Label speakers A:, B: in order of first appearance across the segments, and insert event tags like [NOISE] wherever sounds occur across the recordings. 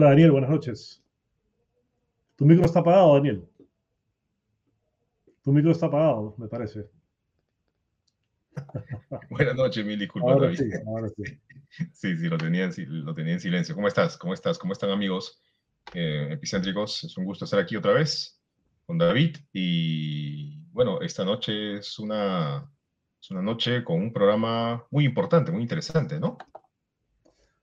A: Hola Daniel, buenas noches. Tu micro está apagado, Daniel. Tu micro está apagado, me parece. [LAUGHS]
B: Buenas noches, mil disculpas, ahora Sí, ahora sí. [LAUGHS] sí, sí, lo tenía, en, lo tenía en silencio. ¿Cómo estás? ¿Cómo estás? ¿Cómo están, amigos eh, epicéntricos? Es un gusto estar aquí otra vez con David. Y bueno, esta noche es una, es una noche con un programa muy importante, muy interesante, ¿no?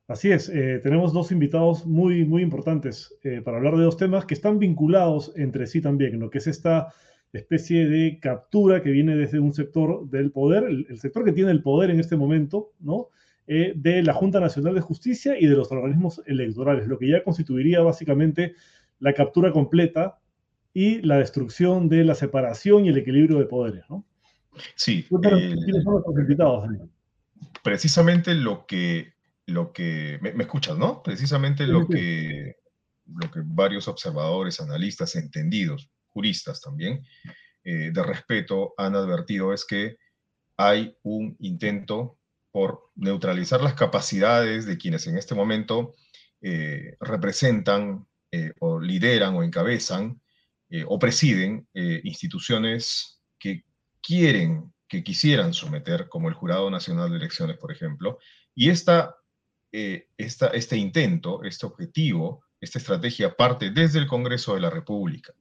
A: Así es, eh, tenemos dos invitados muy, muy importantes eh, para hablar de dos temas que están vinculados entre sí también, lo que es esta especie de captura que viene desde un sector del poder, el, sector que tiene el poder en este momento, ¿no? Eh, de la Junta Nacional de Justicia y de los organismos electorales, lo que ya constituiría básicamente la captura completa y la destrucción de la separación y el equilibrio de poderes, ¿no?
B: Sí. ¿Quiénes son los invitados, Precisamente lo que lo que, me, escuchas, ¿no? Precisamente lo que, lo que varios observadores, analistas, entendidos, juristas también, eh, de respeto han advertido es que hay un intento por neutralizar las capacidades de quienes en este momento eh, representan eh, o lideran o encabezan o presiden instituciones que quieren, que quisieran someter, como el Jurado Nacional de Elecciones, por ejemplo, y esta eh, este intento, este objetivo, esta estrategia parte desde el Congreso de la República.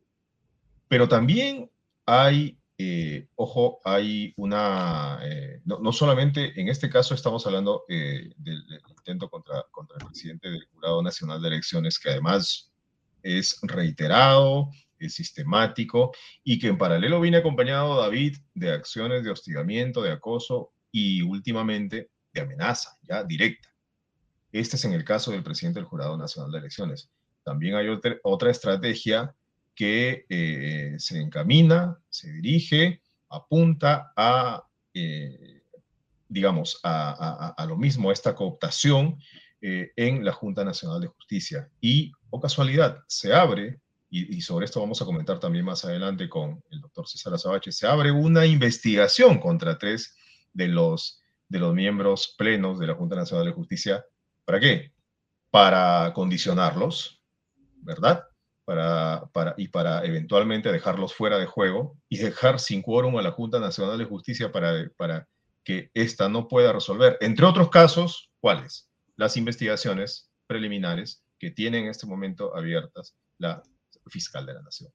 B: Pero también hay, eh, ojo, hay una, eh, no, solamente en este caso estamos hablando del, intento contra, contra el presidente del Jurado Nacional de Elecciones, que además es reiterado, es sistemático y que en paralelo viene acompañado, David, de acciones de hostigamiento, de acoso y últimamente de amenaza ya directa. Este es en el caso del presidente del Jurado Nacional de Elecciones. También hay otra, estrategia que eh, se encamina, se dirige, apunta a, eh, digamos, a, lo mismo, a esta cooptación eh, en la Junta Nacional de Justicia. Y, o casualidad, se abre, y, sobre esto vamos a comentar también más adelante con el doctor César Azabache, se abre una investigación contra tres de los, de los miembros plenos de la Junta Nacional de Justicia ¿Para qué? Para condicionarlos, ¿verdad? Para, para, y para eventualmente dejarlos fuera de juego y dejar sin quórum a la Junta Nacional de Justicia para, para que ésta no pueda resolver. Entre otros casos, ¿cuáles? Las investigaciones preliminares que tiene en este momento abiertas la fiscal de la Nación.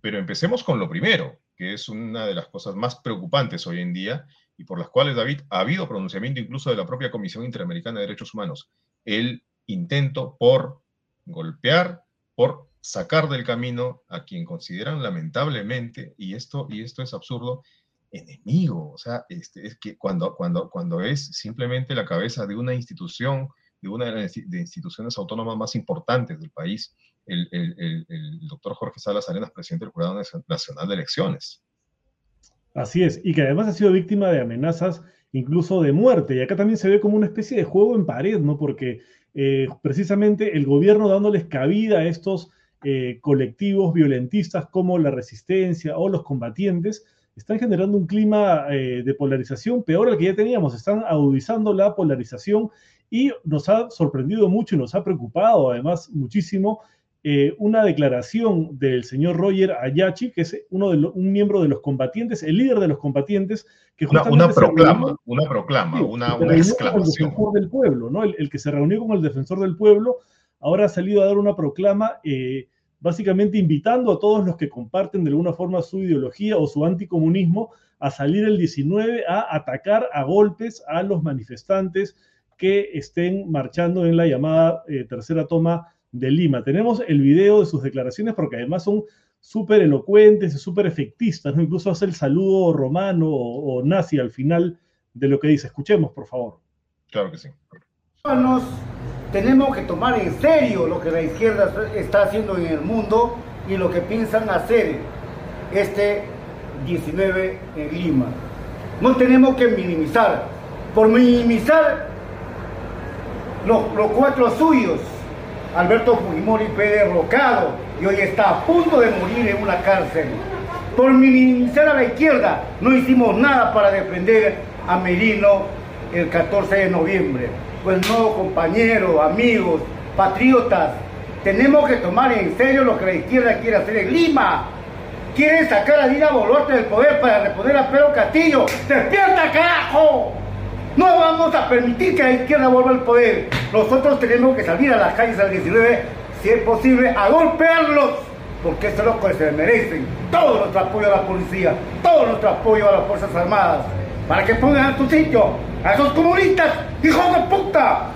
B: Pero empecemos con lo primero, que es una de las cosas más preocupantes hoy en día y por las cuales, David, ha habido pronunciamiento incluso de la propia Comisión Interamericana de Derechos Humanos el intento por golpear, por sacar del camino a quien consideran lamentablemente, y esto, y esto es absurdo, enemigo. O sea, este, es que cuando, cuando, cuando es simplemente la cabeza de una institución, de una de las instituciones autónomas más importantes del país, el, doctor Jorge Salas Arenas, presidente del Jurado Nacional de Elecciones.
A: Así es, y que además ha sido víctima de amenazas incluso de muerte. Y acá también se ve como una especie de juego en pared, ¿no? Porque eh, precisamente el gobierno dándoles cabida a estos eh, colectivos violentistas como la resistencia o los combatientes, están generando un clima eh, de polarización peor al que ya teníamos. Están agudizando la polarización y nos ha sorprendido mucho y nos ha preocupado además muchísimo eh, una declaración del señor Roger Ayachi, que es uno de un miembro de los combatientes, el líder de los combatientes, que
B: una, una proclama, una proclama, una, una exclamación.
A: El defensor del pueblo, ¿no? El, que se reunió con el defensor del pueblo, ahora ha salido a dar una proclama, eh, básicamente invitando a todos los que comparten de alguna forma su ideología o su anticomunismo a salir el 19 a atacar a golpes a los manifestantes que estén marchando en la llamada eh, tercera toma de Lima. Tenemos el video de sus declaraciones porque además son súper elocuentes y súper efectistas, ¿no? Incluso hace el saludo romano o, nazi al final de lo que dice. Escuchemos, por favor.
B: Claro que sí.
C: Tenemos que tomar en serio lo que la izquierda está haciendo en el mundo y lo que piensan hacer este 19 en Lima. No tenemos que minimizar. Por minimizar los, los cuatro suyos Alberto Fujimori fue derrocado y hoy está a punto de morir en una cárcel. Por minimizar a la izquierda, no hicimos nada para defender a Merino el 14 de noviembre. Pues no, compañeros, amigos, patriotas, Tenemos que tomar en serio lo que la izquierda quiere hacer en Lima. Quieren sacar a Dina Boluarte del poder para reponer a Pedro Castillo. ¡Despierta, carajo! No vamos a permitir que la izquierda vuelva al poder. Nosotros tenemos que salir a las calles al 19, si es posible, a golpearlos. Porque eso es lo que se merecen. Todo nuestro apoyo a la policía, todo nuestro apoyo a las Fuerzas Armadas. Para que pongan a su sitio a esos comunistas, hijos de puta.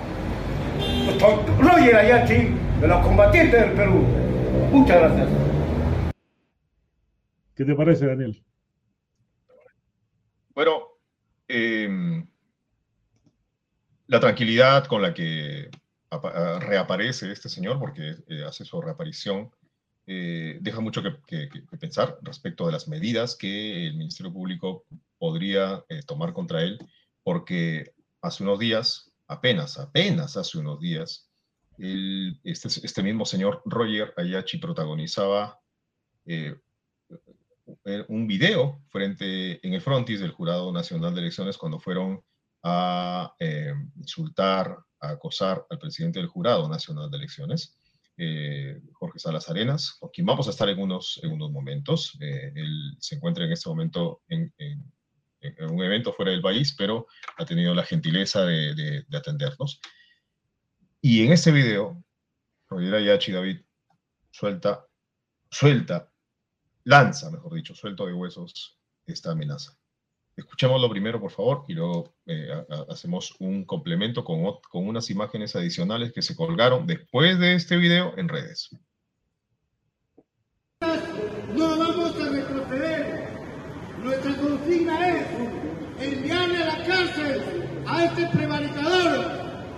C: Roger Ayachi, de los combatientes del Perú. Muchas gracias.
A: ¿Qué te parece, Daniel?
B: Bueno, em, la tranquilidad con la que reaparece este señor, porque eh, hace su reaparición, eh, deja mucho que, pensar respecto de las medidas que el Ministerio Público podría eh, tomar contra él, porque hace unos días, apenas, apenas hace unos días, este, este, mismo señor Roger Ayachi protagonizaba un video frente en el frontis del Jurado Nacional de Elecciones cuando fueron a insultar, a acosar al presidente del Jurado Nacional de Elecciones, eh, Jorge Salas Arenas, con quien vamos a estar en unos, en unos momentos. Eh, él se encuentra en este momento en, un evento fuera del país, pero ha tenido la gentileza de, atendernos. Y en este video, Roger Ayachi David suelta, suelta, lanza, mejor dicho, suelto de huesos esta amenaza. Escuchémoslo primero, por favor, y luego eh, hacemos un complemento con, con unas imágenes adicionales que se colgaron después de este video en redes.
C: No vamos a retroceder. Nuestra consigna es enviarle a la cárcel a este prevaricador,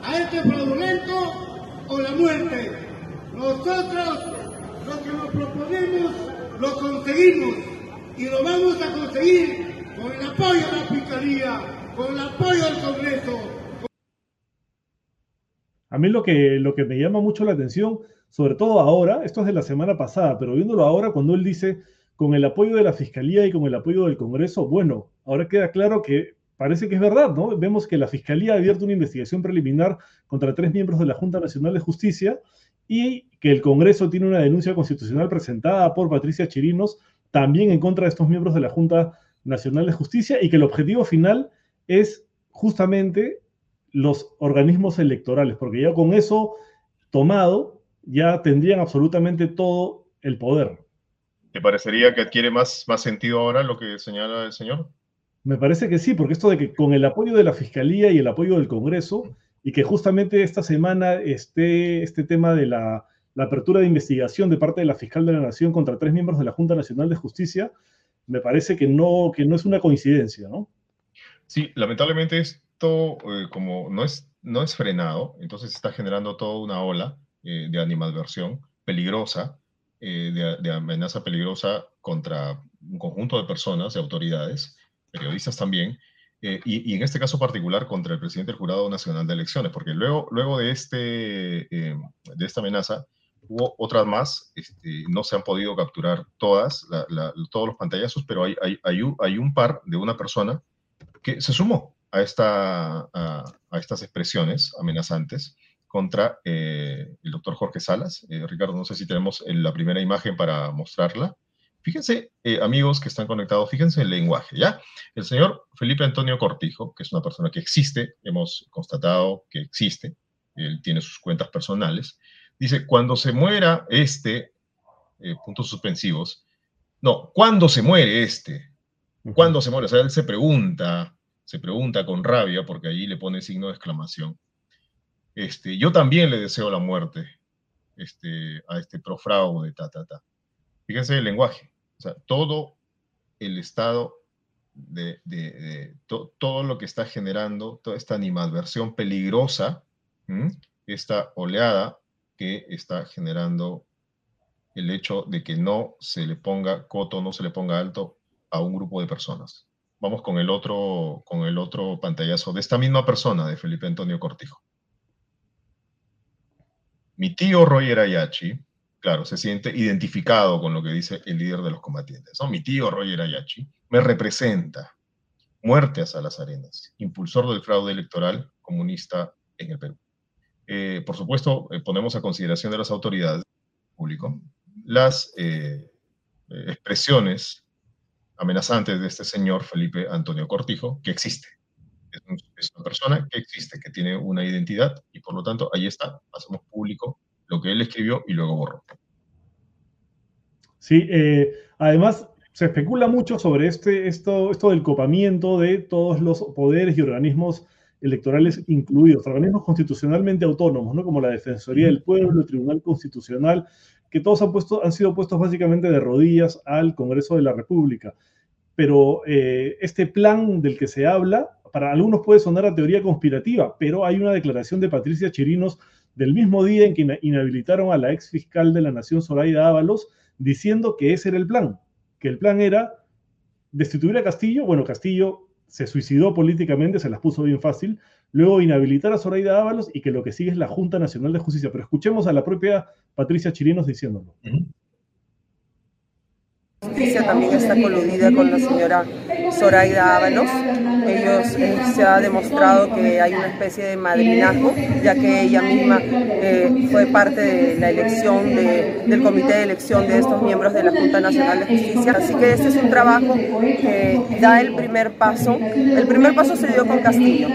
C: a este fraudulento o la muerte. Nosotros lo que nos proponemos lo conseguimos y lo vamos a conseguir con el apoyo de la Fiscalía, con el apoyo del Congreso.
A: A mí lo que, lo que me llama mucho la atención, sobre todo ahora, esto es de la semana pasada, pero viéndolo ahora, cuando él dice con el apoyo de la Fiscalía y con el apoyo del Congreso, bueno, ahora queda claro que parece que es verdad, ¿no? Vemos que la Fiscalía ha abierto una investigación preliminar contra tres miembros de la Junta Nacional de Justicia y que el Congreso tiene una denuncia constitucional presentada por Patricia Chirinos también en contra de estos miembros de la Junta Nacional de Justicia y que el objetivo final es justamente los organismos electorales, porque ya con eso tomado, ya tendrían absolutamente todo el poder.
B: ¿Te parecería que adquiere más, más sentido ahora lo que señala el señor?
A: Me parece que sí, porque esto de que con el apoyo de la Fiscalía y el apoyo del Congreso, y que justamente esta semana esté este tema de la, la apertura de investigación de parte de la Fiscal de la Nación contra tres miembros de la Junta Nacional de Justicia, me parece que no, que no es una coincidencia, ¿no?
B: Sí, lamentablemente esto, eh, como no es, no es frenado, entonces está generando toda una ola eh, de animadversión peligrosa, eh, de, amenaza peligrosa contra un conjunto de personas, de autoridades, periodistas también, y, en este caso particular contra el presidente del Jurado Nacional de Elecciones, porque luego, luego de, este, de esta amenaza, Hubo otras más, este, no se han podido capturar todas, todos los pantallazos, pero hay, hay, hay, un, par de una persona que se sumó a, esta, a, estas expresiones amenazantes contra eh, el doctor Jorge Salas. Eh, Ricardo, no sé si tenemos la primera imagen para mostrarla. Fíjense, eh, amigos que están conectados, fíjense el lenguaje, ¿ya? El señor Felipe Antonio Cortijo, que es una persona que existe, hemos constatado que existe, él tiene sus cuentas personales, Dice, cuando se muera este, eh, puntos suspensivos, no, ¿cuándo se muere este? ¿Cuándo se muere? O sea, él se pregunta, se pregunta con rabia, porque allí le pone signo de exclamación. Este, yo también le deseo la muerte este, a este profraude, ta, ta, ta. Fíjense el lenguaje. O sea, todo el estado de, todo lo que está generando, toda esta animadversión peligrosa, esta oleada que está generando el hecho de que no se le ponga coto, no se le ponga alto a un grupo de personas. Vamos con el otro, con el otro pantallazo de esta misma persona, de Felipe Antonio Cortijo. Mi tío Roger Ayachi, claro, se siente identificado con lo que dice el líder de los combatientes. ¿no? Mi tío Roger Ayachi me representa. Muerte a Salas Arenas, impulsor del fraude electoral comunista en el Perú. Eh, por supuesto, eh, ponemos a consideración de las autoridades público las expresiones amenazantes de este señor Felipe Antonio Cortijo, que existe. Es, una persona que existe, que tiene una identidad y por lo tanto ahí está, hacemos público lo que él escribió y luego borró.
A: Sí, además se especula mucho sobre este, esto, esto del copamiento de todos los poderes y organismos electorales incluidos, organismos constitucionalmente autónomos, ¿no? como la Defensoría del Pueblo, el Tribunal Constitucional, que todos han, puesto, han sido puestos básicamente de rodillas al Congreso de la República. Pero eh, este plan del que se habla, para algunos puede sonar a teoría conspirativa, pero hay una declaración de Patricia Chirinos del mismo día en que inhabilitaron a la ex fiscal de la Nación, Zoraida Ábalos, diciendo que ese era el plan, que el plan era destituir a Castillo, bueno, Castillo se suicidó políticamente, se las puso bien fácil, luego inhabilitar a Zoraida Ábalos y que lo que sigue es la Junta Nacional de Justicia. Pero escuchemos a la propia Patricia Chirinos diciéndolo
D: justicia también está coludida con la señora Zoraida Ábalos. Ellos eh, se ha demostrado que hay una especie de madrinazgo, ya que ella misma eh, fue parte de la elección del comité de elección de estos miembros de la Junta Nacional de Justicia. Así que este es un trabajo que da el primer paso. El primer paso se dio con Castillo.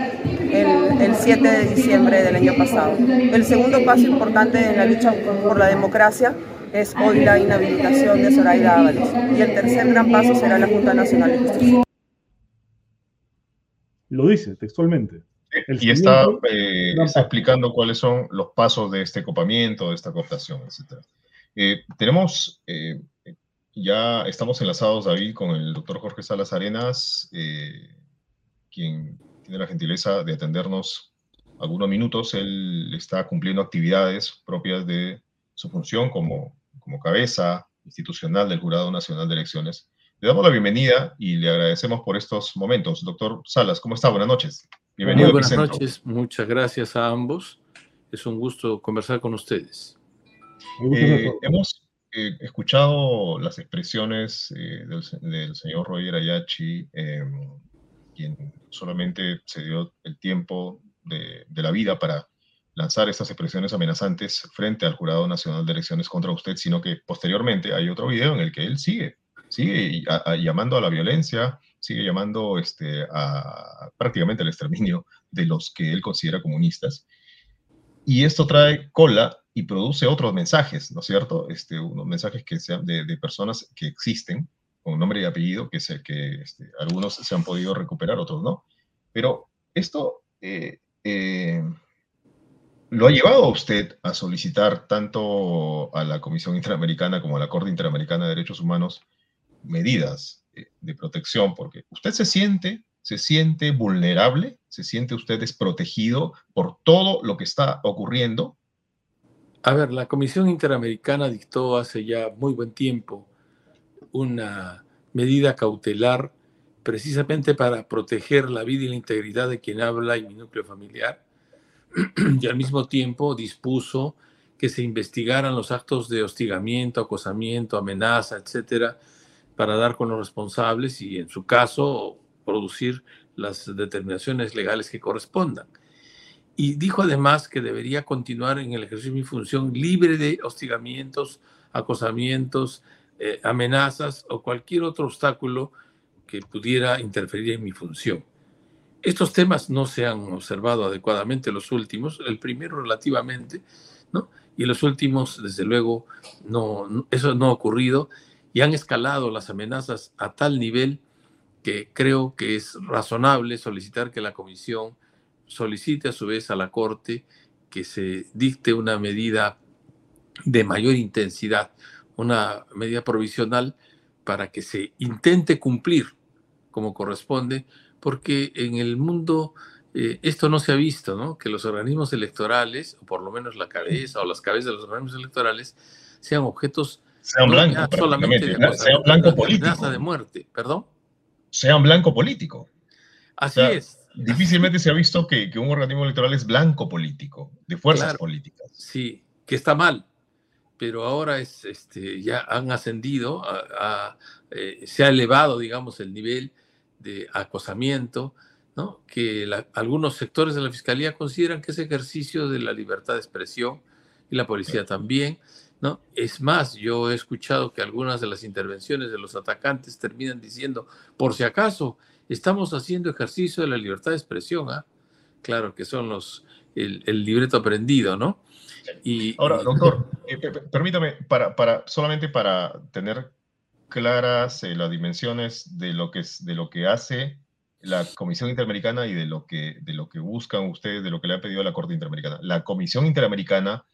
D: El, el, 7 de diciembre del año pasado. El segundo paso importante en la lucha por la democracia es hoy la inhabilitación de Zoraida Ábalos. Y el tercer gran paso será la Junta Nacional de Justicia.
A: Lo dice textualmente.
B: y está, eh, explicando cuáles son los pasos de este copamiento, de esta cooptación, etc. Eh, tenemos, eh, ya estamos enlazados, David, con el doctor Jorge Salas Arenas, quien tiene la gentileza de atendernos algunos minutos. Él está cumpliendo actividades propias de su función como como cabeza institucional del Jurado Nacional de Elecciones. Le damos la bienvenida y le agradecemos por estos momentos. Doctor Salas, ¿cómo está? Buenas noches.
E: Bienvenido. Muy buenas noches, muchas gracias a ambos. Es un gusto conversar con ustedes.
B: Eh, hemos eh, escuchado las expresiones eh, del, señor Roger Ayachi, em, quien solamente se dio el tiempo de la vida para lanzar estas expresiones amenazantes frente al Jurado Nacional de Elecciones contra usted, sino que posteriormente hay otro video en el que él sigue, sigue llamando a la violencia, sigue llamando este, a prácticamente al exterminio de los que él considera comunistas. Y esto trae cola y produce otros mensajes, ¿no es cierto? Este, unos mensajes que sean de, personas que existen, con nombre y apellido, que, sé que este, algunos se han podido recuperar, otros no. Pero esto eh, eh, ¿Lo ha llevado usted a solicitar tanto a la Comisión Interamericana como a la Corte Interamericana de Derechos Humanos medidas eh, de protección? Porque usted se siente, se siente vulnerable, se siente usted desprotegido por todo lo que está ocurriendo.
E: A ver, la Comisión Interamericana dictó hace ya muy buen tiempo una medida cautelar precisamente para proteger la vida y la integridad de quien habla y mi núcleo familiar y al mismo tiempo dispuso que se investigaran los actos de hostigamiento, acosamiento, amenaza, etcétera, para dar con los responsables y, en su caso, producir las determinaciones legales que correspondan. Y dijo además que debería continuar en el ejercicio de mi función libre de hostigamientos, acosamientos, eh, amenazas o cualquier otro obstáculo que pudiera interferir en mi función. Estos temas no se han observado adecuadamente los últimos, el primero relativamente, ¿no? Y los últimos, desde luego, no, eso no ha ocurrido y han escalado las amenazas a tal nivel que creo que es razonable solicitar que la Comisión solicite a su vez a la Corte que se dicte una medida de mayor intensidad, una medida provisional para que se intente cumplir como corresponde porque en el mundo eh, esto no se ha visto, ¿no? Que los organismos electorales, o por lo menos la cabeza o las cabezas de los organismos electorales, sean objetos
B: sean blancos,
E: solamente de sean blanco político. de muerte, perdón.
B: Sean blanco político.
E: Así es.
B: Difícilmente se ha visto que, un organismo electoral es blanco político, de fuerzas políticas.
E: Sí, que está mal, pero ahora es, este, ya han ascendido, a, eh, se ha elevado, digamos, el nivel de acosamiento, ¿no? que algunos sectores de la Fiscalía consideran que es ejercicio de la libertad de expresión y la policía también. ¿no? Es más, yo he escuchado que algunas de las intervenciones de los atacantes terminan diciendo, por si acaso, estamos haciendo ejercicio de la libertad de expresión. ¿ah? Claro que son los, el, libreto aprendido, ¿no?
B: Y, Ahora, doctor, eh, permítame, para, para, solamente para tener claras eh, las dimensiones de lo, que, de lo que hace la Comisión Interamericana y de lo, que, de lo que buscan ustedes, de lo que le ha pedido la Corte Interamericana. La Comisión Interamericana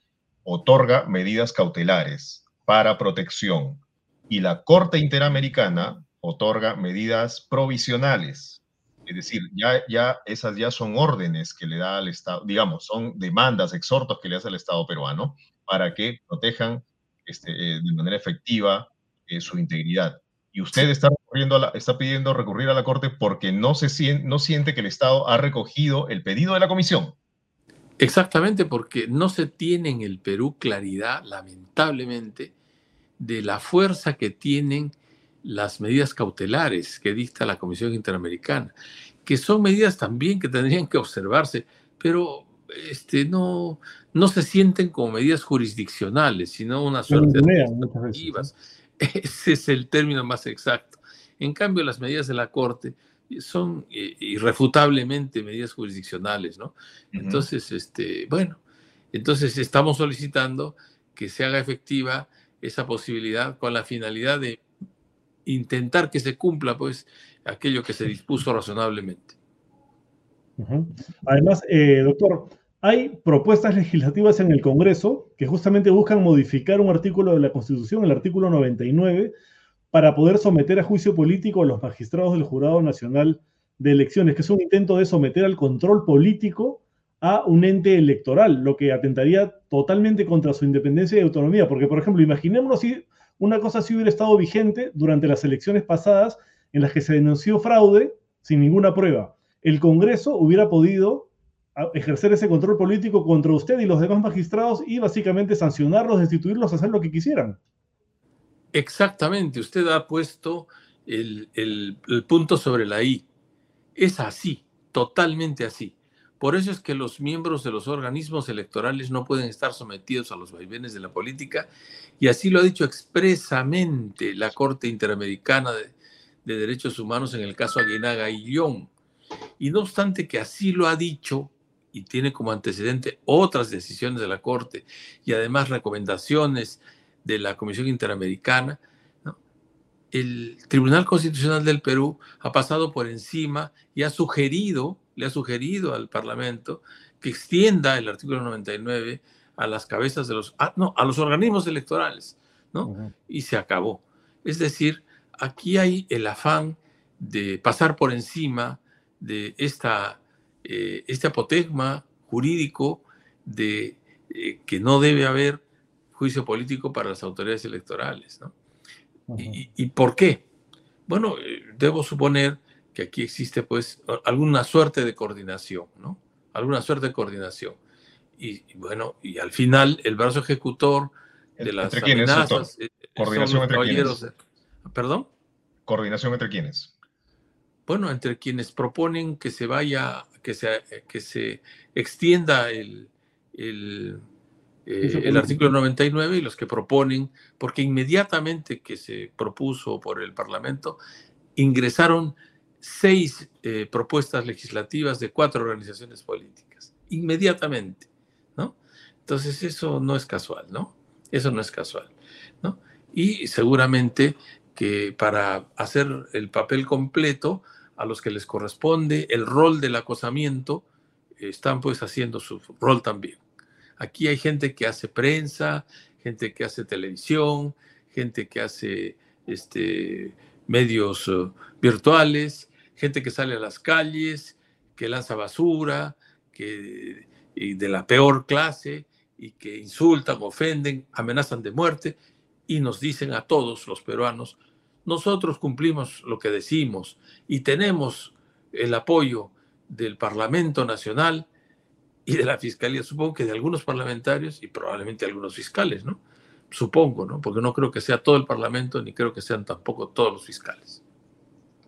B: otorga medidas cautelares para protección y la Corte Interamericana otorga medidas provisionales. Es decir, ya, ya esas ya son órdenes que le da al Estado, digamos, son demandas, exhortos que le hace al Estado peruano para que protejan este, eh, de manera efectiva eh, su integridad. Y usted está, está pidiendo recurrir a la Corte porque no, se no siente que el Estado ha recogido el pedido de la Comisión.
E: Exactamente, porque no se tiene en el Perú claridad, lamentablemente, de la fuerza que tienen las medidas cautelares que dicta la Comisión Interamericana, que son medidas también que tendrían que observarse, pero este, no, no se sienten como medidas jurisdiccionales, sino una suerte de. Ese es el término más exacto. En cambio, las medidas de la Corte son eh, irrefutablemente medidas jurisdiccionales, ¿no? Entonces, este, bueno, entonces estamos solicitando que se haga efectiva esa posibilidad con la finalidad de intentar que se cumpla, pues, aquello que se dispuso razonablemente.
A: Además, eh, doctor, hay propuestas legislativas en el Congreso que justamente buscan modificar un artículo de la Constitución, el artículo 99, para poder someter a juicio político a los magistrados del Jurado Nacional de Elecciones, que es un intento de someter al control político a un ente electoral, lo que atentaría totalmente contra su independencia y autonomía. Porque, por ejemplo, imaginémonos si una cosa así hubiera estado vigente durante las elecciones pasadas en las que se denunció fraude sin ninguna prueba. El Congreso hubiera podido ejercer ese control político contra usted y los demás magistrados y básicamente sancionarlos, destituirlos, hacer lo que quisieran.
E: Exactamente, usted ha puesto el, punto sobre la I. Es así, totalmente así. Por eso es que los miembros de los organismos electorales no pueden estar sometidos a los vaivenes de la política y así lo ha dicho expresamente la Corte Interamericana de, Derechos Humanos en el caso Aguinaga y Lyon. Y no obstante que así lo ha dicho, y tiene como antecedente otras decisiones de la Corte y además recomendaciones de la Comisión Interamericana, el Tribunal Constitucional del Perú ha pasado por encima y ha sugerido, le ha sugerido al Parlamento que extienda el artículo 99 a las cabezas de los, ah, no, a los organismos electorales, ¿no? Y se acabó. Es decir, aquí hay el afán de pasar por encima de esta eh, este apotegma jurídico de eh, que no debe haber juicio político para las autoridades electorales. ¿no? ¿Y, por qué? Bueno, eh, debo suponer que aquí existe pues alguna suerte de coordinación, ¿no? Alguna suerte de coordinación. Y, bueno, y al final el brazo ejecutor de las
B: ¿Entre amenazas... ¿Coordinación entre quiénes?
E: ¿Perdón?
B: ¿Coordinación entre quiénes?
E: Bueno, entre quienes proponen que se vaya que se, que se extienda el, el, eh, el artículo 99 y los que proponen, porque inmediatamente que se propuso por el Parlamento, ingresaron seis eh, propuestas legislativas de cuatro organizaciones políticas, inmediatamente, ¿no? Entonces eso no es casual, ¿no? Eso no es casual, ¿no? Y seguramente que para hacer el papel completo a los que les corresponde el rol del acosamiento, están pues haciendo su rol también. Aquí hay gente que hace prensa, gente que hace televisión, gente que hace este, medios eh, virtuales, gente que sale a las calles, que lanza basura, que y de la peor clase y que insultan, ofenden, amenazan de muerte y nos dicen a todos los peruanos, nosotros cumplimos lo que decimos y tenemos el apoyo del Parlamento Nacional y de la Fiscalía, supongo que de algunos parlamentarios y probablemente algunos fiscales, ¿no? Supongo, ¿no? Porque no creo que sea todo el Parlamento ni creo que sean tampoco todos los fiscales.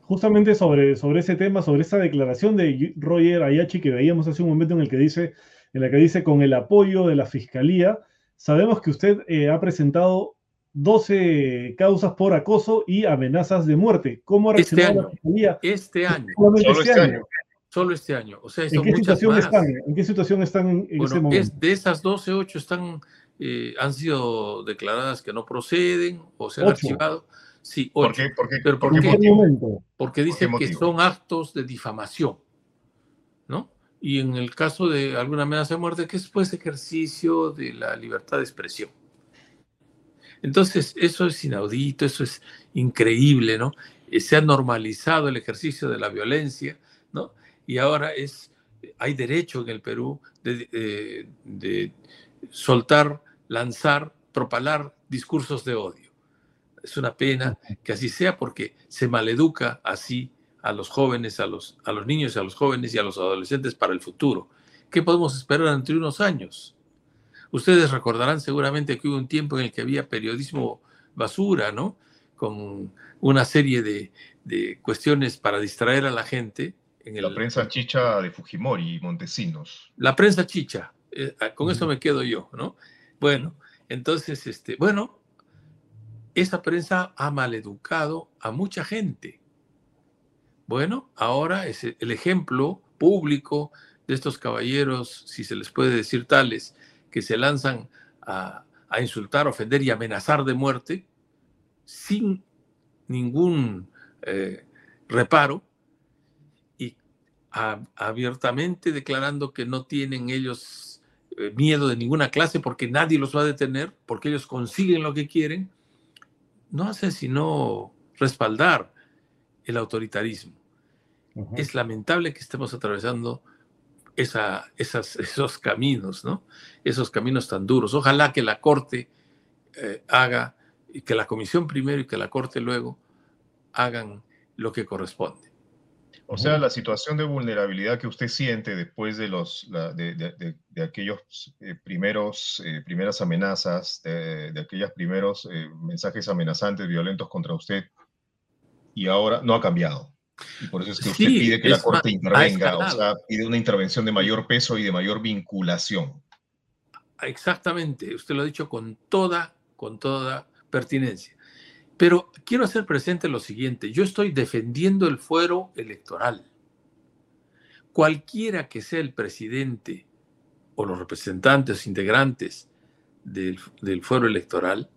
A: justamente sobre, sobre ese tema, sobre esa declaración de Roger Ayachi que veíamos hace un momento en el que dice, en la que dice con el apoyo de la fiscalía, sabemos que usted eh, ha presentado 12 causas por acoso y amenazas de muerte. ¿Cómo ha
E: este reaccionado este año, la fiscalía? Este año. Solo este, este año. Solo este año. O sea,
A: ¿En, qué situación están, ¿En qué situación están en, bueno, ese momento?
E: de esas 12, 8 están, eh, han sido declaradas que no proceden o se han archivado. Sí,
B: ¿Por qué? ¿Por qué?
E: ¿Pero por, qué? Momento? Porque dicen que son actos de difamación, ¿no? Y en el caso de alguna amenaza de muerte, que es pues ejercicio de la libertad de expresión. Entonces, eso es inaudito, eso es increíble, ¿no? Eh, se ha normalizado el ejercicio de la violencia, ¿no? Y ahora es, hay derecho en el Perú de, de soltar, lanzar, propalar discursos de odio es una pena que así sea porque se maleduca así a los jóvenes, a los, a los niños, a los jóvenes y a los adolescentes para el futuro. ¿Qué podemos esperar entre unos años? Ustedes recordarán seguramente que hubo un tiempo en el que había periodismo basura, ¿no? Con una serie de, de cuestiones para distraer a la gente.
B: En la prensa chicha de Fujimori y Montesinos.
E: La prensa chicha, eh, con eso me quedo yo, ¿no? Bueno, entonces, este, bueno, esa prensa ha maleducado a mucha gente. Bueno, ahora es el ejemplo público de estos caballeros, si se les puede decir tales, que se lanzan a, insultar, ofender y amenazar de muerte sin ningún eh, reparo y abiertamente declarando que no tienen ellos eh, miedo de ninguna clase porque nadie los va a detener, porque ellos consiguen lo que quieren no hace sino respaldar el autoritarismo. Es lamentable que estemos atravesando esa, esos caminos, ¿no? Esos caminos tan duros. Ojalá que la Corte eh, haga, y que la Comisión primero y que la Corte luego hagan lo que corresponde.
B: O sea, la situación de vulnerabilidad que usted siente después de, los, de, aquellos eh, primeros, eh, primeras amenazas, de, aquellos primeros mensajes amenazantes, violentos contra usted, y ahora no ha cambiado. Y por eso es que usted pide que la Corte intervenga, o sea, pide una intervención de mayor peso y de mayor vinculación.
E: Exactamente, usted lo ha dicho con toda, con toda pertinencia. Pero quiero hacer presente lo siguiente, yo estoy defendiendo el fuero electoral. Cualquiera que sea el presidente o los representantes integrantes del, fuero electoral,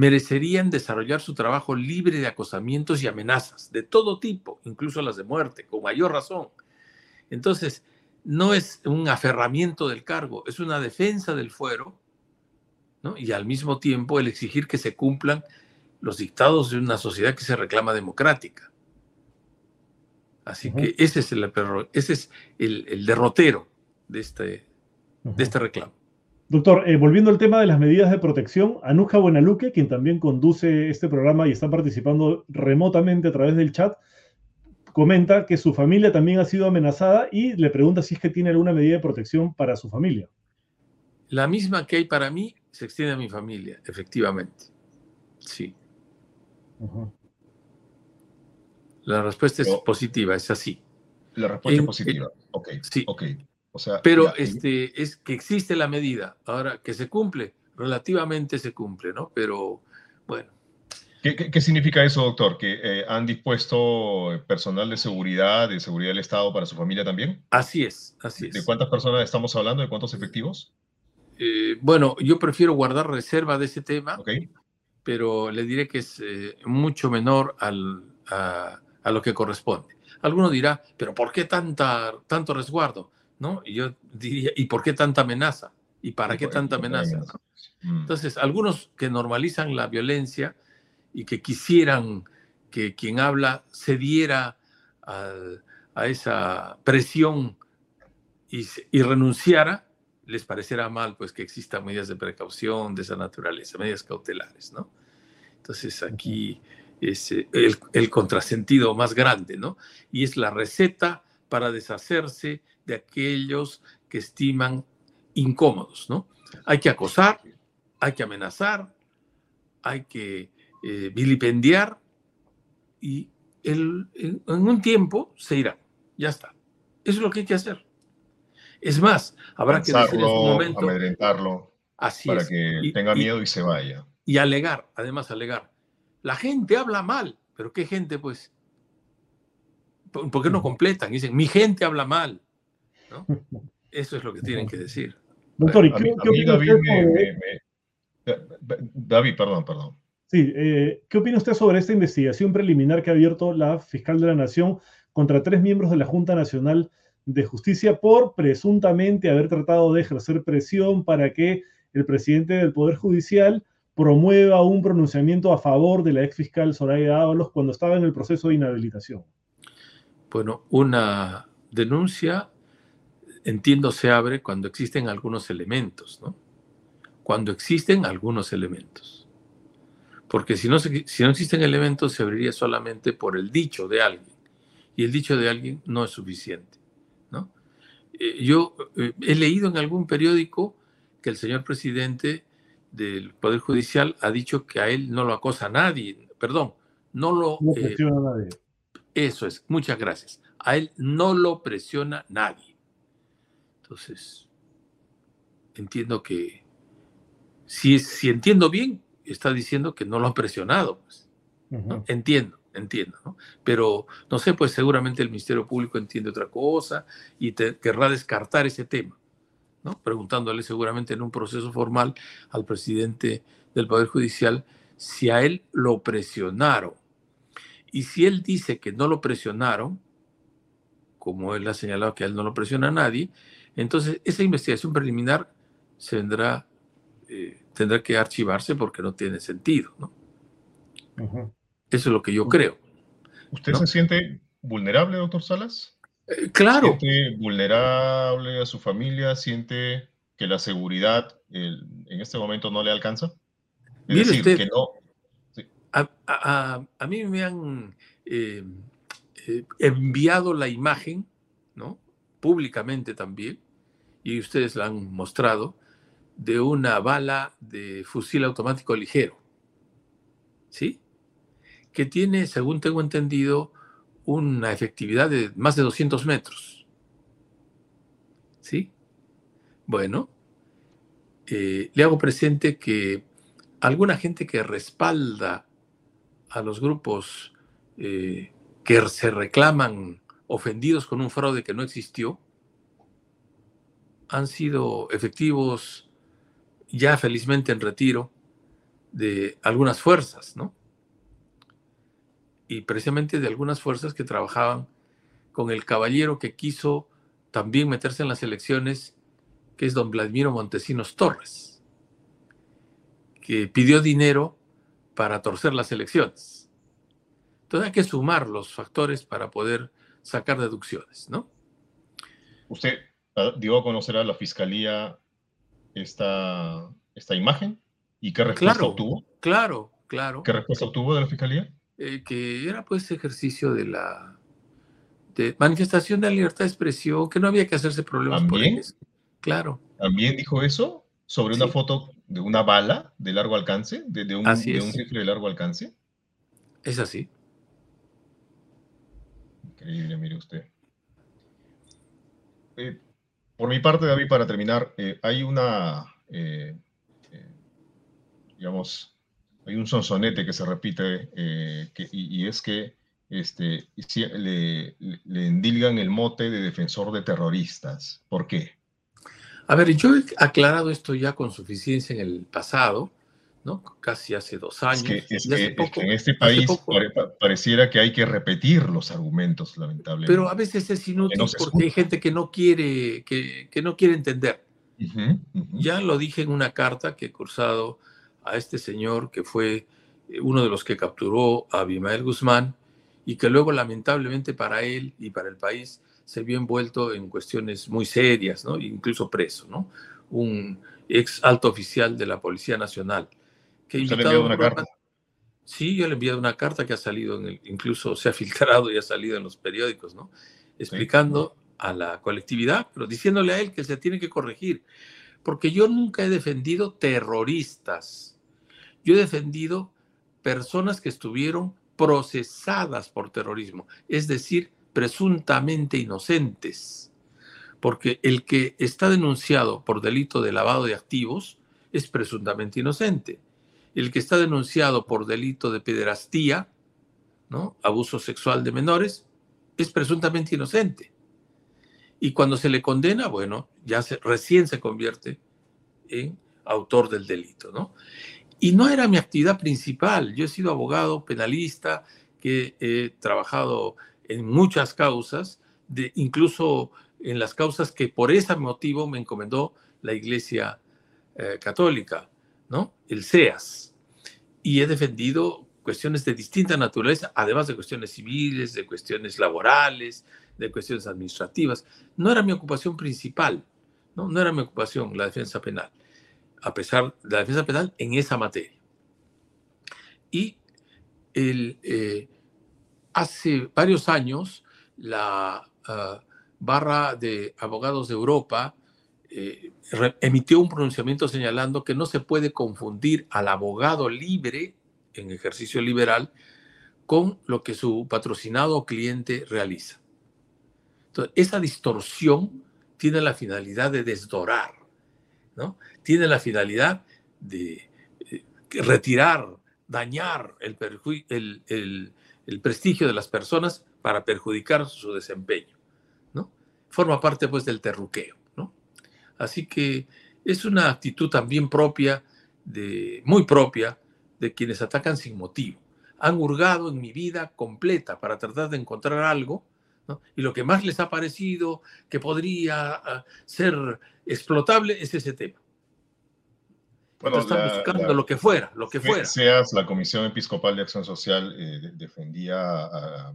E: merecerían desarrollar su trabajo libre de acosamientos y amenazas de todo tipo, incluso las de muerte, con mayor razón. Entonces, no es un aferramiento del cargo, es una defensa del fuero, y al mismo tiempo el exigir que se cumplan los dictados de una sociedad que se reclama democrática. Así que ese es el, ese es el, derrotero de este, de este reclamo.
A: Doctor, eh, volviendo al tema de las medidas de protección, Anuja Buenaluque, quien también conduce este programa y está participando remotamente a través del chat, comenta que su familia también ha sido amenazada y le pregunta si es que tiene alguna medida de protección para su familia.
E: La misma que hay para mí se extiende a mi familia, efectivamente. Sí. La respuesta es positiva, es así.
B: La respuesta es positiva. ok. Sí.
E: O sea, Pero este, es que existe la medida. Ahora, que se cumple, relativamente se cumple, ¿no? Pero bueno.
B: ¿Qué, significa eso, doctor? ¿Que eh, han dispuesto personal de seguridad, de seguridad del Estado para su familia también?
E: Así es, así es.
B: ¿De cuántas personas estamos hablando? ¿De cuántos efectivos?
E: Eh, bueno, yo prefiero guardar reserva de ese tema. Okay pero le diré que es eh, mucho menor al, a, lo que corresponde. Alguno dirá, pero ¿por qué tanta, tanto resguardo? ¿No? Y yo diría, ¿y por qué tanta amenaza? ¿Y para qué tanta amenaza? Mm. Entonces, algunos que normalizan la violencia y que quisieran que quien habla cediera a, a esa presión y, y renunciara, les parecerá mal pues que existan medidas de precaución de esa naturaleza, medidas cautelares, ¿no? Entonces aquí es eh, el, el, contrasentido más grande, ¿no? Y es la receta para deshacerse de aquellos que estiman incómodos, ¿no? Hay que acosar, hay que amenazar, hay que eh, vilipendiar y en un tiempo se irán. Ya está. Eso es lo que hay que hacer. Es más, habrá que decir en un momento.
B: Amedrentarlo. Así para que tenga miedo y, se vaya.
E: Y alegar, además alegar. La gente habla mal, pero ¿qué gente, pues? ¿Por qué no completan? Dicen, mi gente habla mal. Eso es lo que tienen que decir.
B: Doctor, qué, David, perdón, perdón.
A: Sí, eh, ¿qué opina usted sobre esta investigación preliminar que ha abierto la fiscal de la Nación contra tres miembros de la Junta Nacional de Justicia por presuntamente haber tratado de ejercer presión para que el presidente del Poder Judicial promueva un pronunciamiento a favor de la ex fiscal Soraya Ábalos cuando estaba en el proceso de inhabilitación?
E: Bueno, una denuncia, entiendo, se abre cuando existen algunos elementos, ¿no? Cuando existen algunos elementos. Porque si no, si no existen elementos, se abriría solamente por el dicho de alguien. Y el dicho de alguien no es suficiente. ¿no? Eh, yo eh, he leído en algún periódico que el señor presidente del Poder Judicial ha dicho que a él no lo acosa nadie. Perdón, no lo...
A: No eh, presiona a nadie.
E: Eso es, muchas gracias. A él no lo presiona nadie. Entonces, entiendo que, si, si entiendo bien, está diciendo que no lo han presionado. Pues, Entiendo, entiendo. ¿no? Pero no sé, pues seguramente el Ministerio Público entiende otra cosa y querrá descartar ese tema. ¿no? Preguntándole seguramente en un proceso formal al presidente del Poder Judicial si a él lo presionaron. Y si él dice que no lo presionaron, como él ha señalado que a él no lo presiona a nadie, entonces esa investigación preliminar se vendrá eh, tendrá que archivarse porque no tiene sentido. ¿no? Eso es lo que yo creo.
B: ¿Usted se siente vulnerable, doctor Salas?
E: Eh, claro.
B: ¿Siente vulnerable a su familia? ¿Siente que la seguridad en este momento no le alcanza?
E: Es decir, que no. A, mí me han eh, enviado la imagen, ¿no? Públicamente también, y ustedes la han mostrado, de una bala de fusil automático ligero, ¿sí? Que tiene, según tengo entendido, una efectividad de más de 200 metros. ¿Sí? Bueno, eh, le hago presente que alguna gente que respalda a los grupos eh, que se reclaman ofendidos con un fraude que no existió, han sido efectivos ya felizmente en retiro de algunas fuerzas, ¿no? Y precisamente de algunas fuerzas que trabajaban con el caballero que quiso también meterse en las elecciones, que es don Vladimiro Montesinos Torres, que pidió dinero para torcer las elecciones. Entonces hay que sumar los factores para poder sacar deducciones, ¿no?
B: Usted dio a conocer a la Fiscalía esta, esta imagen y qué respuesta obtuvo.
E: Claro, claro.
B: ¿Qué respuesta obtuvo de la fiscalía?
E: Eh, que era pues ejercicio de la de manifestación de libertad de expresión, que no había que hacerse problemas ¿También? por eso. Claro.
B: ¿También dijo eso sobre una foto de una bala de largo alcance, de, un, de un rifle de largo alcance?
E: Es así.
B: Increíble, mire usted. Eh, por mi parte, David, para terminar, eh, hay una, eh, eh, digamos, hay un sonsonete que se repite y, es que este, le, le, endilgan el mote de defensor de terroristas. ¿Por qué?
E: A ver, yo he aclarado esto ya con suficiencia en el pasado. ¿No? Casi hace dos años.
B: Es que, en este país pareciera que hay que repetir los argumentos, lamentablemente.
E: Pero a veces es inútil porque hay gente que no quiere, que, no quiere entender. Ya lo dije en una carta que he cursado a este señor que fue eh, uno de los que capturó a Abimael Guzmán y que luego lamentablemente para él y para el país se vio envuelto en cuestiones muy serias, ¿no? incluso preso, ¿no? un ex alto oficial de la Policía Nacional que he invitado una carta? Sí, yo le he enviado una carta que ha salido, en el, incluso se ha filtrado y ha salido en los periódicos, ¿no? Explicando a la colectividad, pero diciéndole a él que se tiene que corregir. Porque yo nunca he defendido terroristas. Yo he defendido personas que estuvieron procesadas por terrorismo, es decir, presuntamente inocentes, porque el que está denunciado por delito de lavado de activos es presuntamente inocente. El que está denunciado por delito de pederastía, ¿no? abuso sexual de menores, es presuntamente inocente. Y cuando se le condena, bueno, ya se, recién se convierte en autor del delito, ¿no? Y no era mi actividad principal. Yo he sido abogado penalista, que he trabajado en muchas causas, incluso en las causas que por ese motivo me encomendó la Iglesia eh, Católica, ¿no? El SEAS. Y he defendido cuestiones de distinta naturaleza, además de cuestiones civiles, de cuestiones laborales, de cuestiones administrativas. No era mi ocupación principal, no, era mi ocupación la defensa penal, a pesar de la defensa penal en esa materia. Y eh, hace varios años la ah, barra de abogados de Europa eh, emitió un pronunciamiento señalando que no se puede confundir al abogado libre en ejercicio liberal con lo que su patrocinado cliente realiza. Entonces, esa distorsión tiene la finalidad de desdorar, ¿no? Tiene la finalidad de eh, retirar, dañar el, prestigio de las personas para perjudicar su desempeño, ¿no? Forma parte, pues, del terruqueo. Así que es una actitud también propia, de, muy propia, de quienes atacan sin motivo. Han hurgado en mi vida completa para tratar de encontrar algo, y lo que más les ha parecido que podría ah, ser explotable es ese tema. Bueno, están buscando lo que fuera, lo que fuera.
B: Seas la Comisión Episcopal de Acción Social eh, defendía a,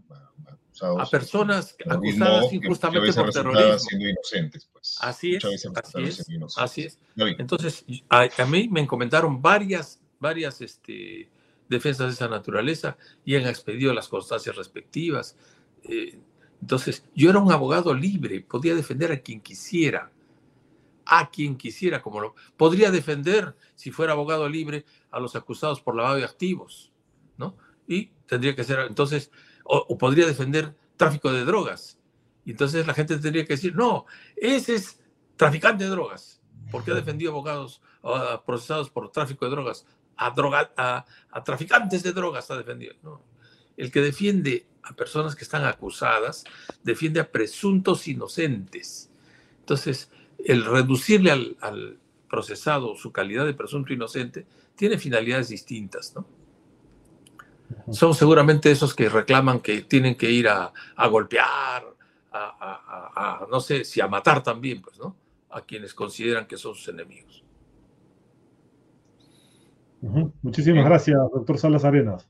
E: a, personas acusadas injustamente por terrorismo.
B: Siendo inocentes, pues.
E: Así es, así es, así es. Entonces, a, mí me encomendaron varias varias este, defensas de esa naturaleza y han expedido las constancias respectivas. Eh, entonces, yo era un abogado libre, podía defender a quien quisiera, a quien quisiera, como lo podría defender si fuera abogado libre a los acusados por lavado de activos, ¿no? Y tendría que ser, entonces, o, podría defender tráfico de drogas. Y entonces la gente tendría que decir, no, ese es traficante de drogas, porque ha defendido abogados procesados por tráfico de drogas a, a, traficantes de drogas está defendiendo. El que defiende a personas que están acusadas defiende a presuntos inocentes. Entonces, el reducirle al, procesado su calidad de presunto inocente tiene finalidades distintas, ¿no? Son seguramente esos que reclaman que tienen que ir a, golpear, a, no sé, si a matar también, pues, ¿no? A quienes consideran que son sus enemigos.
A: Muchísimas gracias, doctor Salas Arenas.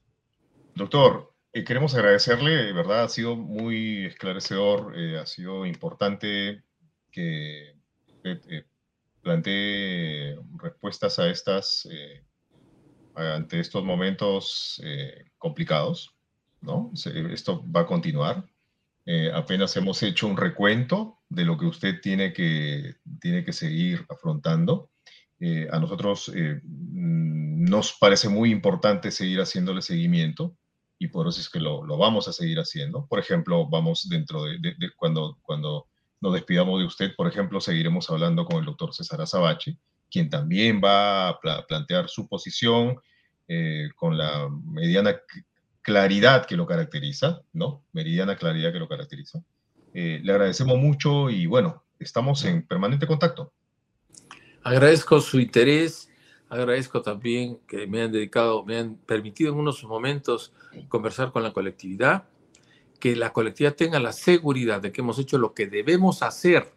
B: Doctor, eh, queremos agradecerle, verdad, ha sido muy esclarecedor, eh, ha sido importante que eh, plantee respuestas a estas, ante estos momentos complicados, ¿no? esto va a continuar. apenas hemos hecho un recuento de lo que usted tiene que, tiene que seguir afrontando. a nosotros nos parece muy importante seguir haciéndole seguimiento y por eso es que lo, vamos a seguir haciendo. Por ejemplo, vamos dentro de, cuando, cuando nos despidamos de usted, por ejemplo, seguiremos hablando con el doctor César Azabache, quien también va a plantear su posición eh, con la mediana claridad que lo caracteriza, ¿no? Meridiana claridad que lo caracteriza. Eh, le agradecemos mucho y bueno, estamos en permanente contacto.
E: Agradezco su interés Agradezco también que me han dedicado, me han permitido en unos momentos conversar con la colectividad, que la colectividad tenga la seguridad de que hemos hecho lo que debemos hacer,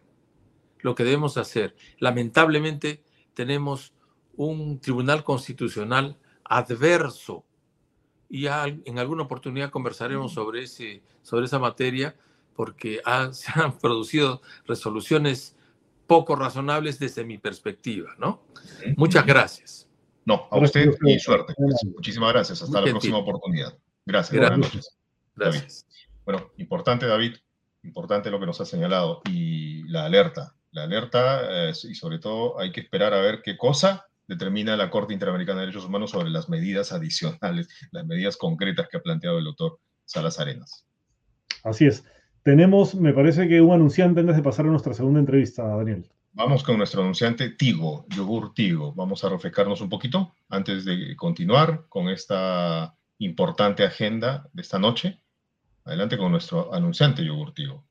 E: lo que debemos hacer. Lamentablemente tenemos un tribunal constitucional adverso y en alguna oportunidad conversaremos sobre, ese, sobre esa materia porque [LAUGHS] se han producido resoluciones poco razonables desde mi perspectiva, ¿no? Muchas gracias.
B: No, a usted y suerte. Muchísimas gracias. Hasta la próxima oportunidad. Gracias. Buenas noches.
E: Gracias.
B: Bueno, importante, David, importante lo que nos ha señalado y la alerta. La alerta eh, y sobre todo hay que esperar a ver qué cosa determina la Corte Interamericana de Derechos Humanos sobre las medidas adicionales, las medidas concretas que ha planteado el doctor Salas Arenas.
A: Así es. Tenemos, me parece que un anunciante antes de pasar a nuestra segunda entrevista, Daniel.
B: Vamos con nuestro anunciante Tigo, yogur Tigo. Vamos a refrescarnos un poquito antes de continuar con esta importante agenda de esta noche. Adelante con nuestro anunciante yogur Tigo.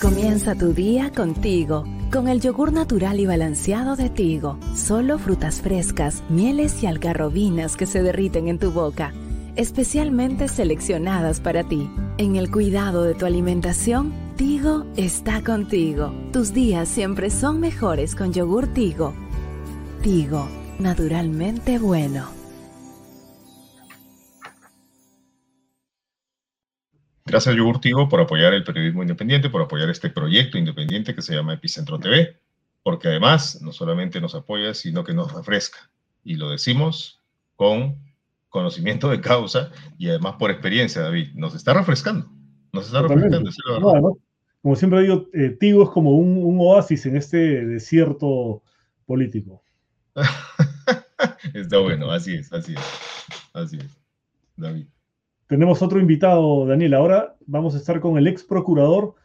F: Comienza tu día contigo, con el yogur natural y balanceado de Tigo. Solo frutas frescas, mieles y algarrobinas que se derriten en tu boca, especialmente seleccionadas para ti. En el cuidado de tu alimentación, Tigo está contigo. Tus días siempre son mejores con yogur Tigo. Tigo, naturalmente bueno.
B: Gracias, Yogurtivo, por apoyar el periodismo independiente, por apoyar este proyecto independiente que se llama Epicentro TV, porque además no solamente nos apoya, sino que nos refresca. Y lo decimos con conocimiento de causa y además por experiencia, David. Nos está refrescando. Nos está refrescando.
A: como siempre digo, eh, Tigo es como un, un oasis en este desierto político. [LAUGHS]
B: está bueno, así es, así es. Así es, David.
A: Tenemos otro invitado, Daniel. Ahora vamos a estar con el ex procurador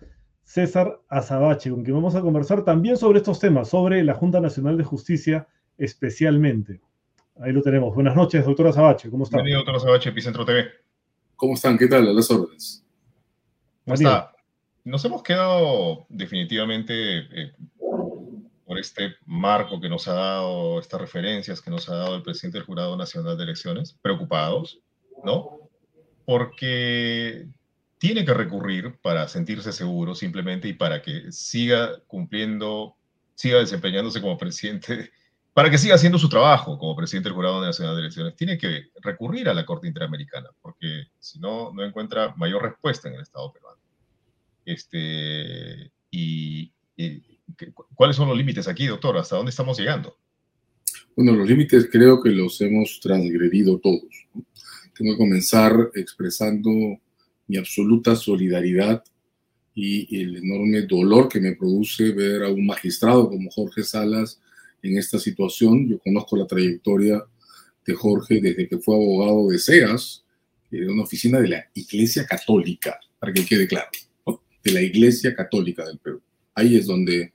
A: César Azabache, con quien vamos a conversar también sobre estos temas, sobre la Junta Nacional de Justicia especialmente. Ahí lo tenemos. Buenas noches, doctor Azabache. ¿Cómo está?
B: Bienvenido, doctor Azabache, Epicentro TV.
G: ¿Cómo están? ¿Qué tal? A las órdenes.
B: ¿Cómo está? Nos hemos quedado definitivamente eh, por este marco que nos ha dado, estas referencias que nos ha dado el presidente del Jurado Nacional de Elecciones, preocupados, ¿no? Porque tiene que recurrir para sentirse seguro simplemente y para que siga cumpliendo, siga desempeñándose como presidente, [LAUGHS] para que siga haciendo su trabajo como presidente del Jurado Nacional de Elecciones, tiene que recurrir a la Corte Interamericana, porque si no, no encuentra mayor respuesta en el Estado peruano. Este, y, ¿Cuáles son los límites aquí, doctor? ¿Hasta dónde estamos llegando?
G: Bueno, los límites creo que los hemos transgredido todos. Tengo que comenzar expresando mi absoluta solidaridad y el enorme dolor que me produce ver a un magistrado como Jorge Salas en esta situación. Yo conozco la trayectoria de Jorge desde que fue abogado de SEAS, de una oficina de la Iglesia Católica, para que quede claro, de la Iglesia Católica del Perú. Ahí es donde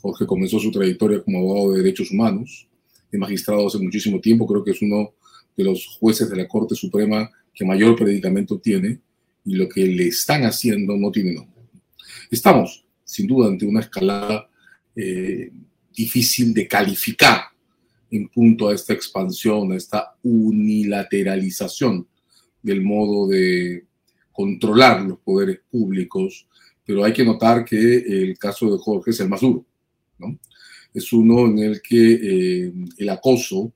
G: Jorge comenzó su trayectoria como abogado de derechos humanos, de magistrado hace muchísimo tiempo, creo que es uno de los jueces de la Corte Suprema que mayor predicamento tiene y lo que le están haciendo no tiene nombre. Estamos, sin duda, ante una escalada eh, difícil de calificar en punto a esta expansión, a esta unilateralización del modo de controlar los poderes públicos, pero hay que notar que el caso de Jorge es el más duro. ¿no? Es uno en el que eh, el acoso,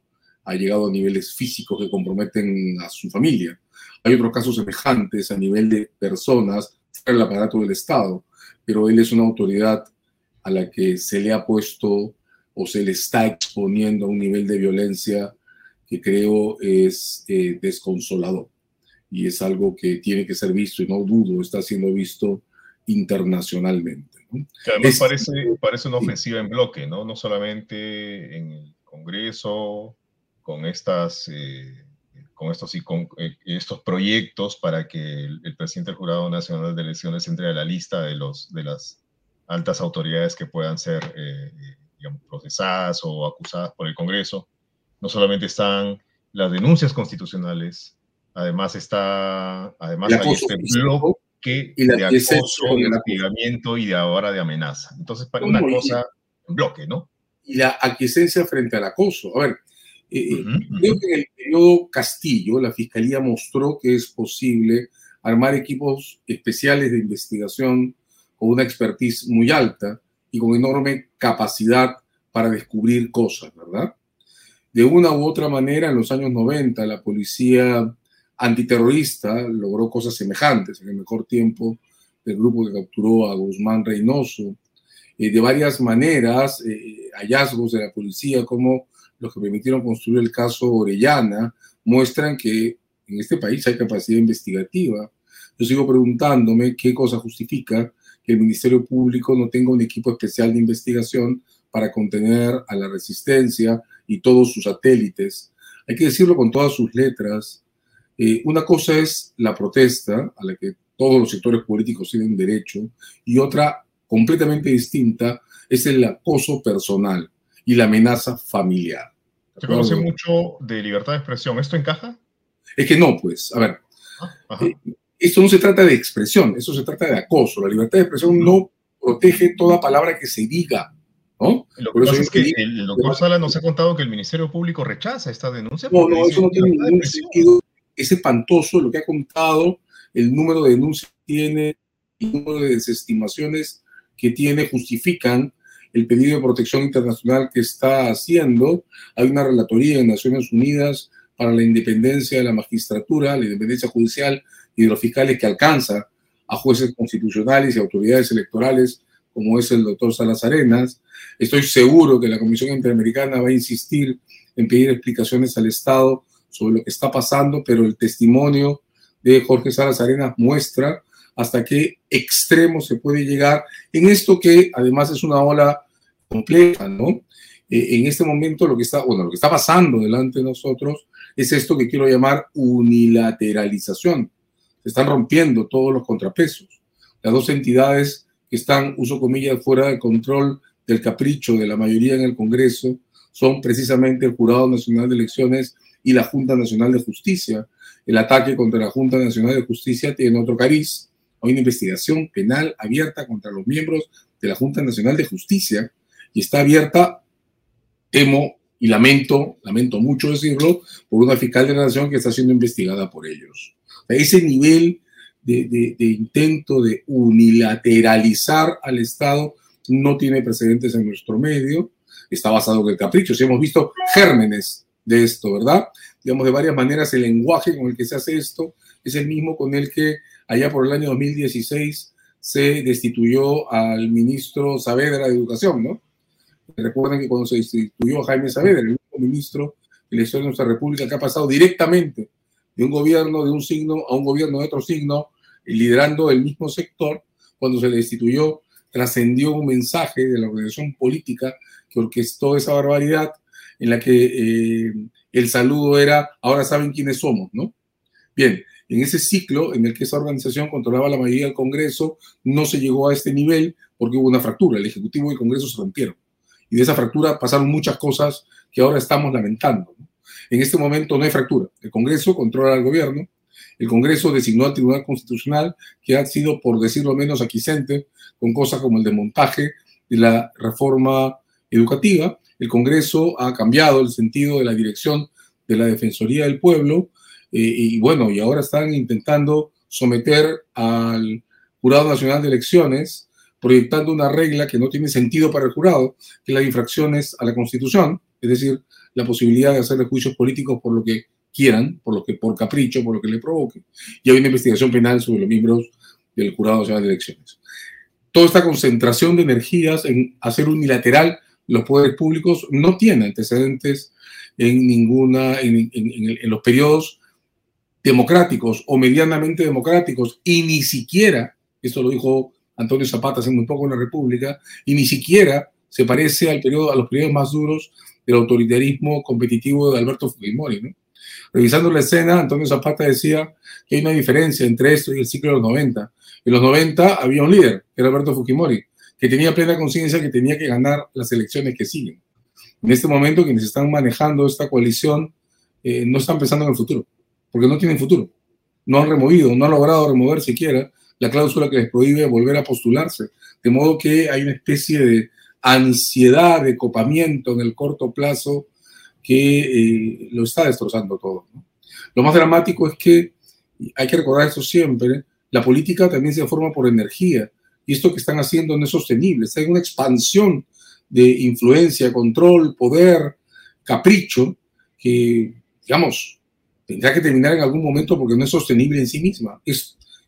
G: ha llegado a niveles físicos que comprometen a su familia. Hay otros casos semejantes a nivel de personas el aparato del Estado, pero él es una autoridad a la que se le ha puesto o se le está exponiendo a un nivel de violencia que creo es eh, desconsolador. Y es algo que tiene que ser visto, y no dudo, está siendo visto internacionalmente.
B: además parece, [LAUGHS] parece una ofensiva en bloque, ¿no? No solamente en el Congreso, con, estas, eh, con, estos, y con eh, estos proyectos para que el, presidente del Jurado Nacional de Elecciones entre a la lista de, los, de las altas autoridades que puedan ser eh, digamos, procesadas o acusadas por el Congreso. No solamente están las denuncias constitucionales, además está, además hay este bloque de acoso, de hostigamiento y de ahora de amenaza. Entonces, para una cosa en bloque, ¿no?
G: Y la aquiescencia frente al acoso. A ver, eh, eh, creo que en el periodo Castillo la Fiscalía mostró que es posible armar equipos especiales de investigación con una expertise muy alta y con enorme capacidad para descubrir cosas, ¿verdad? De una u otra manera, en los años 90, la policía antiterrorista logró cosas semejantes en el mejor tiempo del grupo que capturó a Guzmán Reynoso. Eh, de varias maneras, hallazgos de la policía como los que permitieron construir el caso Orellana, muestran que en este país hay capacidad investigativa. Yo sigo preguntándome qué cosa justifica que el Ministerio Público no tenga un equipo especial de investigación para contener a la resistencia y todos sus satélites. Hay que decirlo con todas sus letras. Eh, una cosa es la protesta, a la que todos los sectores políticos tienen derecho, y otra completamente distinta es el acoso personal y la amenaza familiar.
B: Se conoce mucho de libertad de expresión. ¿Esto encaja?
G: Es que no, pues, a ver, ah, eh, esto no se trata de expresión, eso se trata de acoso. La libertad de expresión no protege toda palabra que se diga. ¿no?
B: Lo que pasa es que el doctor Sala nos ha contado que el Ministerio Público rechaza esta denuncia.
G: No, no, eso no tiene ningún sentido. Es espantoso lo que ha contado, el número de denuncias que tiene, el número de desestimaciones que tiene, justifican el pedido de protección internacional que está haciendo. Hay una relatoría en Naciones Unidas para la independencia de la magistratura, la independencia judicial y de los fiscales que alcanza a jueces constitucionales y autoridades electorales como es el doctor Salas Arenas. Estoy seguro que la Comisión Interamericana va a insistir en pedir explicaciones al Estado sobre lo que está pasando, pero el testimonio de Jorge Salas Arenas muestra hasta qué extremo se puede llegar en esto que además es una ola compleja, ¿no? Eh, en este momento lo que está, bueno, lo que está pasando delante de nosotros es esto que quiero llamar unilateralización. Se están rompiendo todos los contrapesos. Las dos entidades que están, uso comillas, fuera de control del capricho de la mayoría en el Congreso son precisamente el Jurado Nacional de Elecciones y la Junta Nacional de Justicia. El ataque contra la Junta Nacional de Justicia tiene otro cariz. Hay una investigación penal abierta contra los miembros de la Junta Nacional de Justicia y está abierta, temo y lamento, lamento mucho decirlo, por una fiscal de la Nación que está siendo investigada por ellos. ese nivel de, intento de unilateralizar al Estado no tiene precedentes en nuestro medio, está basado en el capricho. Si hemos visto gérmenes de esto, ¿verdad? Digamos, de varias maneras el lenguaje con el que se hace esto es el mismo con el que allá por el año 2016 se destituyó al ministro Saavedra de Educación, ¿no? Recuerden que cuando se destituyó a Jaime Saavedra, el único ministro de la historia de nuestra república que ha pasado directamente de un gobierno de un signo a un gobierno de otro signo, liderando el mismo sector, cuando se le destituyó, trascendió un mensaje de la organización política que orquestó esa barbaridad en la que eh, el saludo era, ahora saben quiénes somos, ¿no? Bien, en ese ciclo en el que esa organización controlaba la mayoría del Congreso, no se llegó a este nivel porque hubo una fractura, el Ejecutivo y el Congreso se rompieron. Y de esa fractura pasaron muchas cosas que ahora estamos lamentando. En este momento no hay fractura. El Congreso controla al gobierno, el Congreso designó al Tribunal Constitucional, que ha sido, por decirlo menos, aquicente con cosas como el desmontaje de la reforma educativa. El Congreso ha cambiado el sentido de la dirección de la Defensoría del Pueblo eh, y bueno, y ahora están intentando someter al Jurado Nacional de Elecciones, proyectando una regla que no tiene sentido para el jurado, que las infracciones a la Constitución, es decir, la posibilidad de hacerle juicios políticos por lo que quieran, por lo que por capricho, por lo que le provoque. Y hay una investigación penal sobre los miembros del Jurado de Elecciones. Toda esta concentración de energías en hacer unilateral los poderes públicos no tiene antecedentes en ninguna, en, en los periodos democráticos o medianamente democráticos, y ni siquiera, esto lo dijo Antonio Zapata hace muy poco en la República, y ni siquiera se parece al periodo, a los periodos más duros del autoritarismo competitivo de Alberto Fujimori. Revisando la escena, Antonio Zapata decía que hay una diferencia entre esto y el ciclo de los 90. En los 90 había un líder, que era Alberto Fujimori, que tenía plena conciencia que tenía que ganar las elecciones que siguen. En este momento, quienes están manejando esta coalición eh, no están pensando en el futuro, porque no tienen futuro. No han removido, no han logrado remover siquiera la cláusula que les prohíbe volver a postularse. De modo que hay una especie de ansiedad de copamiento en el corto plazo que eh, lo está destrozando todo. Lo más dramático es que, hay que recordar esto siempre, la política también se forma por energía y esto que están haciendo no es sostenible. Está en una expansión de influencia, control, poder, capricho, que, digamos, tendrá que terminar en algún momento porque no es sostenible en sí misma.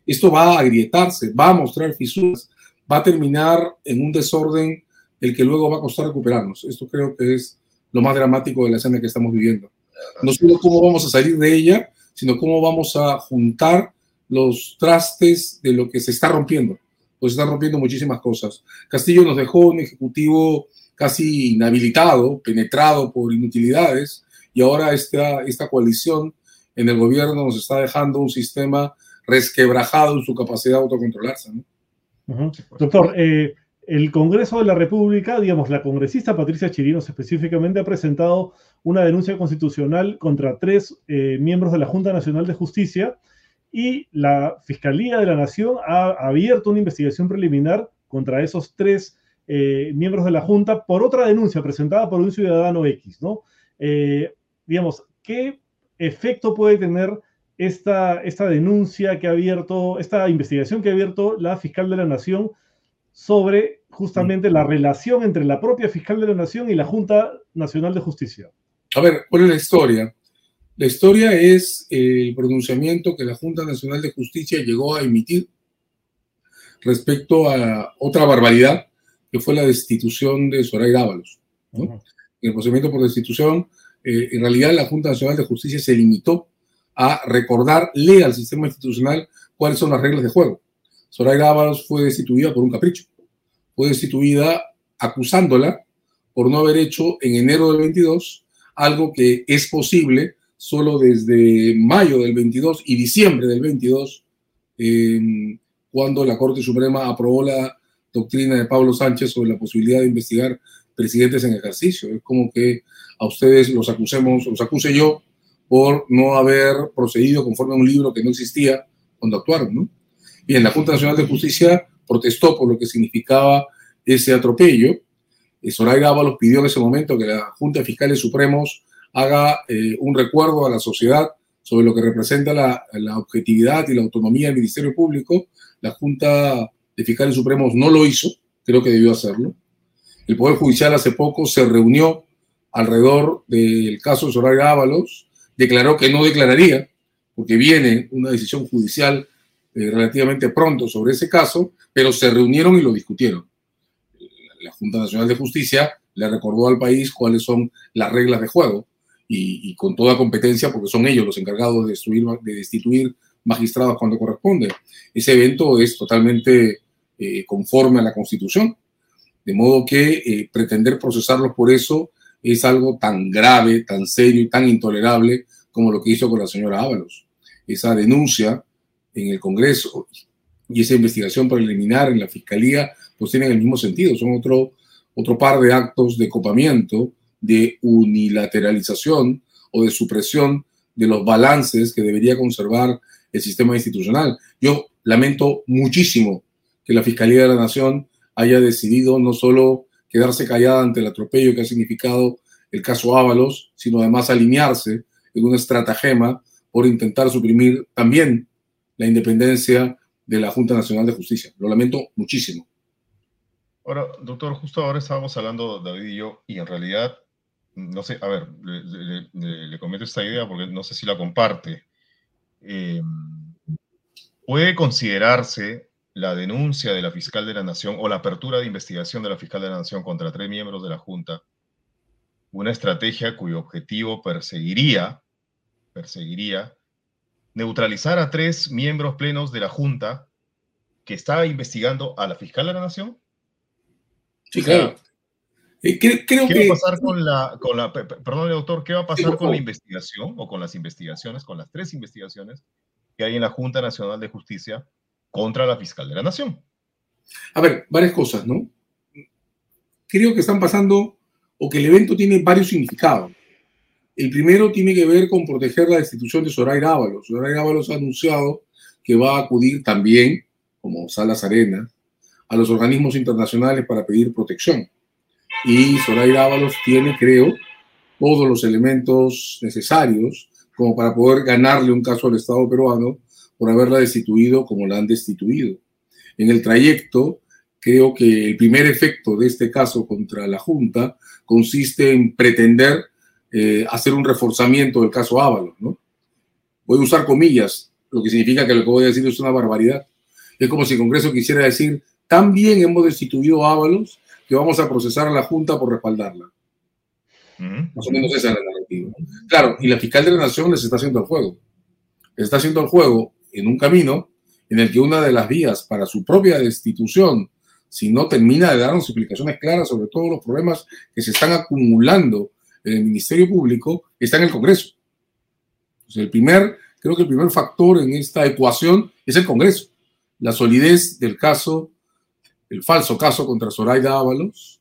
G: Esto va a agrietarse, va a mostrar fisuras, va a terminar en un desorden el que luego va a costar recuperarnos. Esto creo que es lo más dramático de la escena que estamos viviendo. No solo cómo vamos a salir de ella, sino cómo vamos a juntar los trastes de lo que se está rompiendo. Pues se están rompiendo muchísimas cosas. Castillo nos dejó un ejecutivo casi inhabilitado, penetrado por inutilidades, y ahora esta, esta coalición en el gobierno nos está dejando un sistema resquebrajado en su capacidad de autocontrolarse.
A: Doctor, eh, el Congreso de la República, digamos, la congresista Patricia Chirinos específicamente ha presentado una denuncia constitucional contra tres eh, miembros de la Junta Nacional de Justicia y la Fiscalía de la Nación ha abierto una investigación preliminar contra esos tres eh, miembros de la Junta por otra denuncia presentada por un ciudadano X, ¿no? digamos, ¿qué efecto puede tener esta, esta denuncia que ha abierto, esta investigación que ha abierto la fiscal de la Nación sobre justamente la relación entre la propia fiscal de la Nación y la Junta Nacional de Justicia.
G: A ver, ¿cuál es la historia? La historia es el pronunciamiento que la Junta Nacional de Justicia llegó a emitir respecto a otra barbaridad, que fue la destitución de Soraya Ábalos. En el procedimiento por destitución, eh, en realidad la Junta Nacional de Justicia se limitó a recordarle al sistema institucional cuáles son las reglas de juego. Soraya Ábalos fue destituida por un capricho. Fue destituida acusándola por no haber hecho en enero del 22 algo que es posible solo desde mayo del 22 y diciembre del 22, em, cuando la Corte Suprema aprobó la doctrina de Pablo Sánchez sobre la posibilidad de investigar presidentes en ejercicio. Es como que a ustedes los acusemos, los acuse yo por no haber procedido conforme a un libro que no existía cuando actuaron, ¿no? Bien, la Junta Nacional de Justicia protestó por lo que significaba ese atropello. Eh, Soraya Ábalos pidió en ese momento que la Junta de Fiscales Supremos haga eh, un recuerdo a la sociedad sobre lo que representa la, la, objetividad y la autonomía del Ministerio Público. La Junta de Fiscales Supremos no lo hizo, creo que debió hacerlo. El Poder Judicial hace poco se reunió alrededor del caso de Soraya Ábalos declaró que no declararía, porque viene una decisión judicial eh, relativamente pronto sobre ese caso, pero se reunieron y lo discutieron. La Junta Nacional de Justicia le recordó al país cuáles son las reglas de juego y, con toda competencia, porque son ellos los encargados de, de destituir magistrados cuando corresponde. Ese evento es totalmente eh, conforme a la Constitución, de modo que eh, pretender procesarlos por eso es algo tan grave, tan serio y tan intolerable como lo que hizo con la señora Ábalos. Esa denuncia en el Congreso y esa investigación preliminar en la Fiscalía, pues tienen el mismo sentido, son otro, otro par de actos de copamiento, de unilateralización o de supresión de los balances que debería conservar el sistema institucional. Yo lamento muchísimo que la Fiscalía de la Nación haya decidido no solo quedarse callada ante el atropello que ha significado el caso Ábalos, sino además alinearse en una estratagema por intentar suprimir también la independencia de la Junta Nacional de Justicia. Lo lamento muchísimo.
B: Ahora, doctor, justo ahora estábamos hablando, David y yo, y en realidad, no sé, a ver, le, comento esta idea porque no sé si la comparte. Eh, ¿Puede considerarse la denuncia de la fiscal de la Nación o la apertura de investigación de la fiscal de la Nación contra tres miembros de la Junta una estrategia cuyo objetivo perseguiría, perseguiría neutralizar a tres miembros plenos de la Junta que estaba investigando a la fiscal de la Nación?
G: Sí, claro.
B: Eh, ¿Qué va a pasar con la, con la, perdón, doctor, qué va a pasar con la investigación o con las investigaciones, con las tres investigaciones que hay en la Junta Nacional de Justicia contra la fiscal de la Nación.
G: A ver, varias cosas, ¿no? Creo que están pasando o que el evento tiene varios significados. El primero tiene que ver con proteger la destitución de Soraya Ábalos. Soraya Ábalos ha anunciado que va a acudir también, como Salas Arena, a los organismos internacionales para pedir protección. Y Soraya Ábalos tiene, creo, todos los elementos necesarios como para poder ganarle un caso al Estado peruano por haberla destituido como la han destituido. En el trayecto, creo que el primer efecto de este caso contra la Junta consiste en pretender eh, hacer un reforzamiento del caso Ábalos, ¿no? Voy a usar comillas, lo que significa que lo que voy a decir es una barbaridad. Es como si el Congreso quisiera decir, también hemos destituido a Ábalos que vamos a procesar a la Junta por respaldarla. Más o menos esa es la narrativa. Claro, y la fiscal de la Nación les está haciendo el juego. Les está haciendo el juego en un camino en el que una de las vías para su propia destitución sino termina de darnos explicaciones claras sobre todos los problemas que se están acumulando en el Ministerio Público, está en el Congreso. el primer, creo que el primer factor en esta ecuación es el Congreso. La solidez del caso, el falso caso contra Zoraida Ábalos,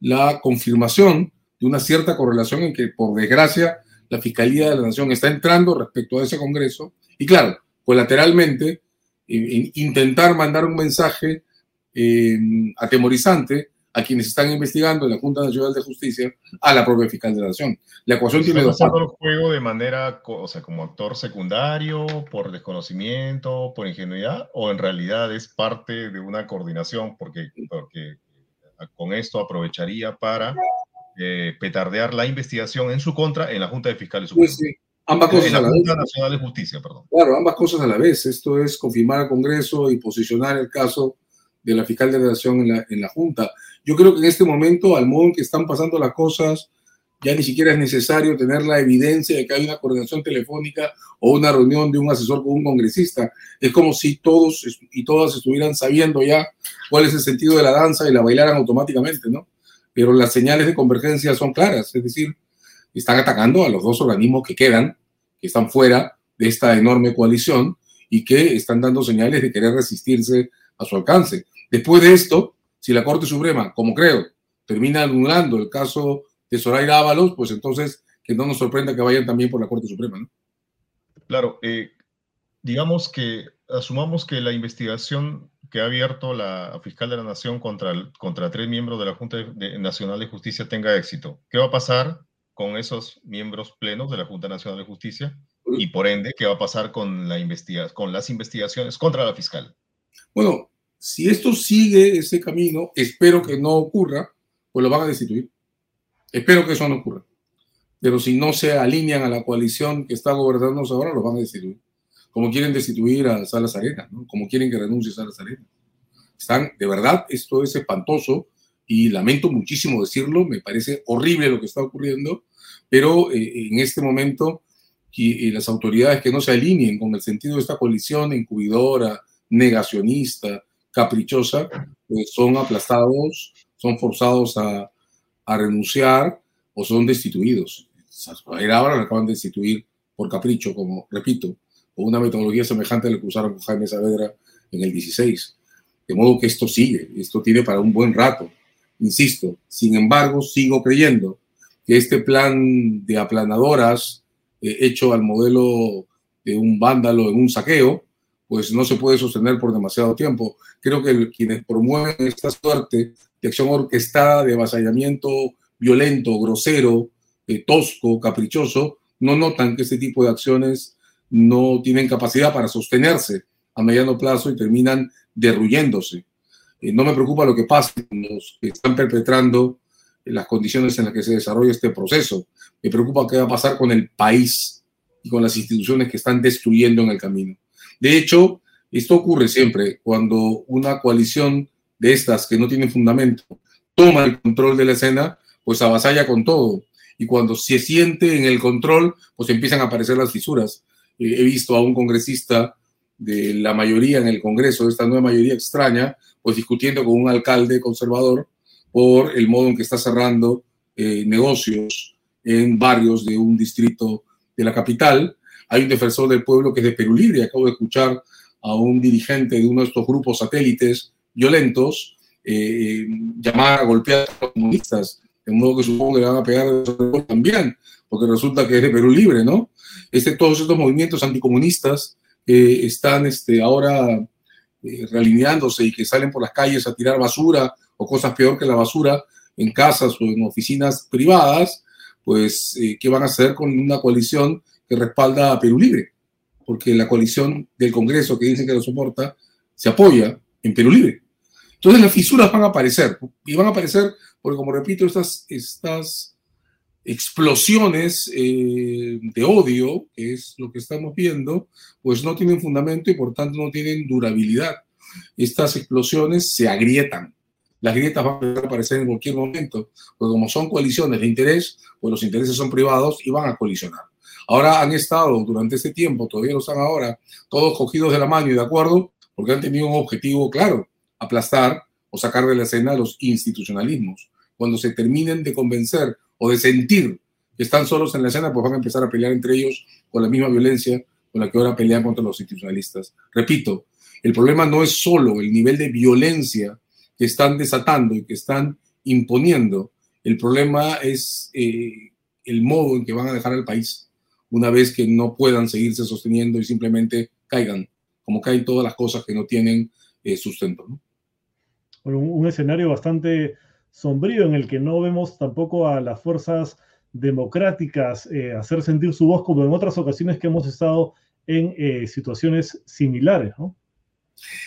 G: la confirmación de una cierta correlación en que, por desgracia, la Fiscalía de la Nación está entrando respecto a ese Congreso. Y claro, colateralmente, intentar mandar un mensaje eh, atemorizante a quienes están investigando en la Junta Nacional de Justicia a la propia fiscal de la Nación. La ecuación tiene dos
B: partes. el juego de manera, o sea, como actor secundario, por desconocimiento, por ingenuidad, o en realidad es parte de una coordinación, porque, porque con esto aprovecharía para eh, petardear la investigación en su contra en la Junta de Fiscales
G: Supremos. sí. Ambas cosas
B: a la, Junta Nacional de Justicia, perdón.
G: Claro, ambas cosas a la vez. Esto es confirmar al Congreso y posicionar el caso de la fiscal de relación en la, en la Junta. Yo creo que en este momento, al modo en que están pasando las cosas, ya ni siquiera es necesario tener la evidencia de que hay una coordinación telefónica o una reunión de un asesor con un congresista. Es como si todos y todas estuvieran sabiendo ya cuál es el sentido de la danza y la bailaran automáticamente, ¿no? Pero las señales de convergencia son claras, es decir, están atacando a los dos organismos que quedan, que están fuera de esta enorme coalición y que están dando señales de querer resistirse a su alcance. Después de esto, si la Corte Suprema, como creo, termina anulando el caso de Zoraida Ábalos, pues entonces que no nos sorprenda que vayan también por la Corte Suprema.
B: Claro, eh, digamos que asumamos que la investigación que ha abierto la fiscal de la Nación contra, contra tres miembros de la Junta Nacional de Justicia tenga éxito. ¿Qué va a pasar con esos miembros plenos de la Junta Nacional de Justicia? Y por ende, ¿qué va a pasar con, la investiga con las investigaciones contra la fiscal?
G: Bueno, si esto sigue ese camino, espero que no ocurra, pues lo van a destituir. Espero que eso no ocurra. Pero si no se alinean a la coalición que está gobernándonos ahora, lo van a destituir. Como quieren destituir a Salas Arenas, ¿no? como quieren que renuncie Salas Arenas. Están, de verdad, esto es espantoso y lamento muchísimo decirlo, me parece horrible lo que está ocurriendo, pero eh, en este momento y, y las autoridades que no se alineen con el sentido de esta coalición encubridora, negacionista, caprichosa, pues son aplastados, son forzados a, a renunciar o son destituidos. Ahora lo acaban de destituir por capricho, como repito, con una metodología semejante a la que usaron con Jaime Saavedra en el 16. De modo que esto sigue, esto tiene para un buen rato. Insisto, sin embargo, sigo creyendo que este plan de aplanadoras eh, hecho al modelo de un vándalo en un saqueo, pues no se puede sostener por demasiado tiempo. Creo que quienes promueven esta suerte de acción orquestada, de avasallamiento violento, grosero, eh, tosco, caprichoso, no notan que este tipo de acciones no tienen capacidad para sostenerse a mediano plazo y terminan derruyéndose. Eh, no me preocupa lo que con los que están perpetrando las condiciones en las que se desarrolla este proceso. Me preocupa qué va a pasar con el país y con las instituciones que están destruyendo en el camino. De hecho, esto ocurre siempre cuando una coalición de estas que no tienen fundamento toma el control de la escena, pues avasalla con todo. Y cuando se siente en el control, pues empiezan a aparecer las fisuras. Eh, he visto a un congresista de la mayoría en el Congreso, de esta nueva mayoría extraña, pues discutiendo con un alcalde conservador por el modo en que está cerrando eh, negocios en barrios de un distrito de la capital, hay un defensor del pueblo que es de Perú Libre. Acabo de escuchar a un dirigente de uno de estos grupos satélites violentos eh, llamar a golpear a los comunistas, de modo que supongo que le van a pegar también, porque resulta que es de Perú Libre, ¿no? Este, todos estos movimientos anticomunistas están este, ahora eh, realineándose y que salen por las calles a tirar basura o cosas peor que la basura en casas o en oficinas privadas, pues, eh, ¿qué van a hacer con una coalición que respalda a Perú Libre, porque la coalición del Congreso que dice que lo soporta se apoya en Perú Libre. Entonces las fisuras van a aparecer, y van a aparecer porque, como repito, estas, estas explosiones eh, de odio, que es lo que estamos viendo, pues no tienen fundamento y por tanto no tienen durabilidad. Estas explosiones se agrietan. Las grietas van a aparecer en cualquier momento, porque como son coaliciones de interés, pues los intereses son privados y van a colisionar. Ahora han estado durante este tiempo, todavía lo están ahora, todos cogidos de la mano y de acuerdo, porque han tenido un objetivo claro, aplastar o sacar de la escena los institucionalismos. Cuando se terminen de convencer o de sentir que están solos en la escena, pues van a empezar a pelear entre ellos con la misma violencia con la que ahora pelean contra los institucionalistas. Repito, el problema no es solo el nivel de violencia que están desatando y que están imponiendo, el problema es eh, el modo en que van a dejar al país una vez que no puedan seguirse sosteniendo y simplemente caigan, como caen todas las cosas que no tienen eh, sustento.
A: un, escenario bastante sombrío en el que no vemos tampoco a las fuerzas democráticas eh, hacer sentir su voz como en otras ocasiones que hemos estado en eh, situaciones similares. ¿no?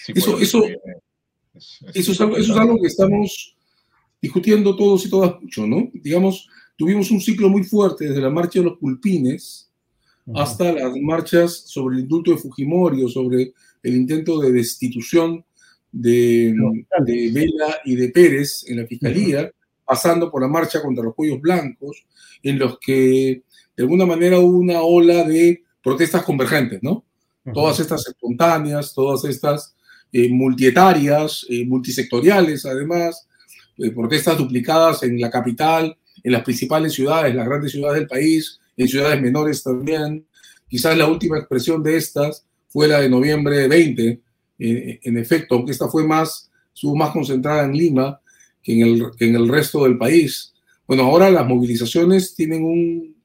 G: eso, eso, eso, es algo, eso es algo que estamos discutiendo todos y todas mucho, ¿no? Digamos, tuvimos un ciclo muy fuerte desde la marcha de los pulpines hasta las marchas sobre el indulto de Fujimori o sobre el intento de destitución de, de Vela y de Pérez en la fiscalía, pasando por la marcha contra los cuellos blancos, en los que de alguna manera hubo una ola de protestas convergentes, ¿no? Todas estas espontáneas, todas estas eh, multietarias, eh, multisectoriales, además, eh, protestas duplicadas en la capital, en las principales ciudades, las grandes ciudades del país, en ciudades menores también. Quizás la última expresión de estas fue la de noviembre 20, en efecto, aunque esta fue más, estuvo más concentrada en Lima que en, el, que en el resto del país. Bueno, ahora las movilizaciones tienen un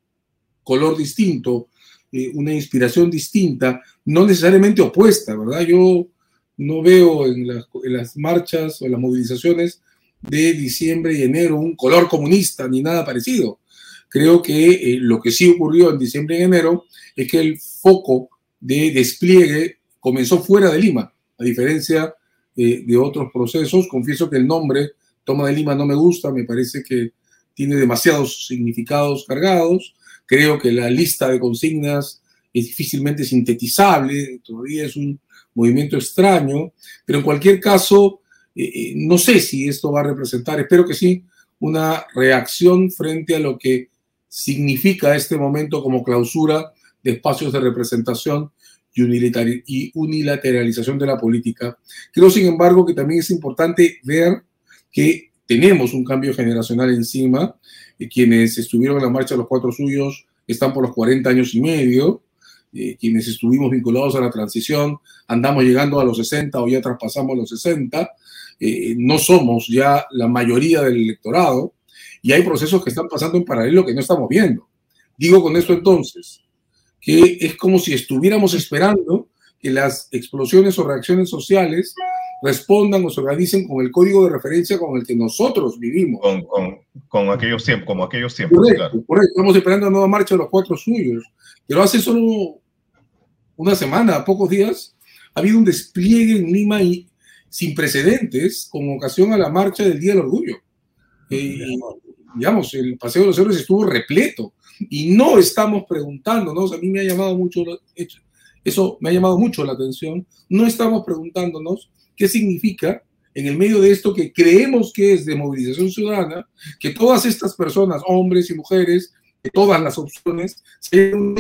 G: color distinto, eh, una inspiración distinta, no necesariamente opuesta, ¿verdad? Yo no veo en las, marchas o las movilizaciones de diciembre y enero un color comunista ni nada parecido. Creo que eh, lo que sí ocurrió en diciembre y enero es que el foco de despliegue comenzó fuera de Lima, a diferencia eh, de otros procesos. Confieso que el nombre Toma de Lima no me gusta, me parece que tiene demasiados significados cargados. Creo que la lista de consignas es difícilmente sintetizable, todavía es un movimiento extraño, pero en cualquier caso, eh, eh, no sé si esto va a representar, espero que sí, una reacción frente a lo que significa este momento como clausura de espacios de representación y unilateralización de la política. Creo, sin embargo, que también es importante ver que tenemos un cambio generacional encima, y quienes estuvieron en la marcha de los cuatro suyos están por los 40 años y medio, eh, quienes estuvimos vinculados a la transición andamos llegando a los 60 o ya traspasamos los 60, eh, no somos ya la mayoría del electorado y hay procesos que están pasando en paralelo que no estamos viendo. Digo con esto entonces que es como si estuviéramos esperando que las explosiones o reacciones sociales respondan o se organicen con el código de referencia con el que nosotros vivimos.
B: Con, con, aquellos tiempos, como aquellos tiempos.
G: Correcto, Estamos esperando la nueva marcha de los cuatro suyos. Pero hace solo una semana, pocos días, ha habido un despliegue en Lima y, sin precedentes con ocasión a la marcha del Día del Orgullo. Eh, digamos, el Paseo de los Héroes estuvo repleto y no estamos preguntándonos, a mí me ha llamado mucho, eso me ha llamado mucho la atención, no estamos preguntándonos ¿Qué significa en el medio de esto que creemos que es de movilización ciudadana, que todas estas personas, hombres y mujeres, de todas las opciones, se han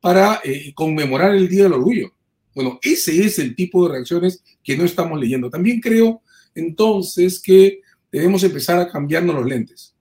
G: para eh, conmemorar el Día del Orgullo? Bueno, ese es el tipo de reacciones que no estamos leyendo. También creo entonces que debemos empezar a cambiarnos los lentes,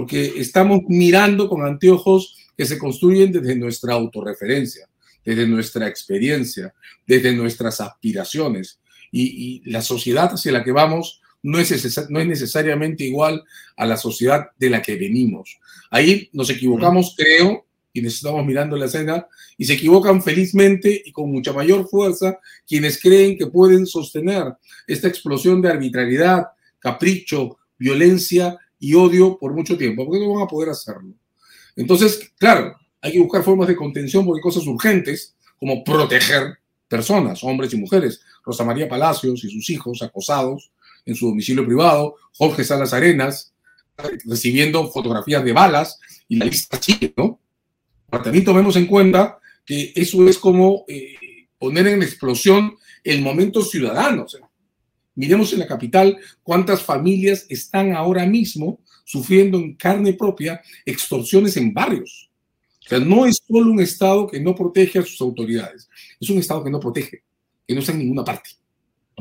G: porque estamos mirando con anteojos que se construyen desde nuestra autorreferencia, desde nuestra experiencia, desde nuestras aspiraciones y, la sociedad hacia la que vamos no es, no es necesariamente igual a la sociedad de la que venimos. Ahí nos equivocamos, creo, quienes estamos mirando la escena, y se equivocan felizmente y con mucha mayor fuerza quienes creen que pueden sostener esta explosión de arbitrariedad, capricho, violencia y odio por mucho tiempo, porque no van a poder hacerlo. Entonces, claro, hay que buscar formas de contención porque hay cosas urgentes, como proteger personas, hombres y mujeres, Rosa María Palacios y sus hijos acosados en su domicilio privado, Jorge Salas Arenas recibiendo fotografías de balas y la lista sigue, ¿no? También tomemos en cuenta que eso es como eh, poner en explosión el momento ciudadano. Miremos en la capital cuántas familias están ahora mismo sufriendo en carne propia extorsiones en barrios. O sea, no es solo un Estado que no protege a sus autoridades, es un Estado que no protege que no está en ninguna parte.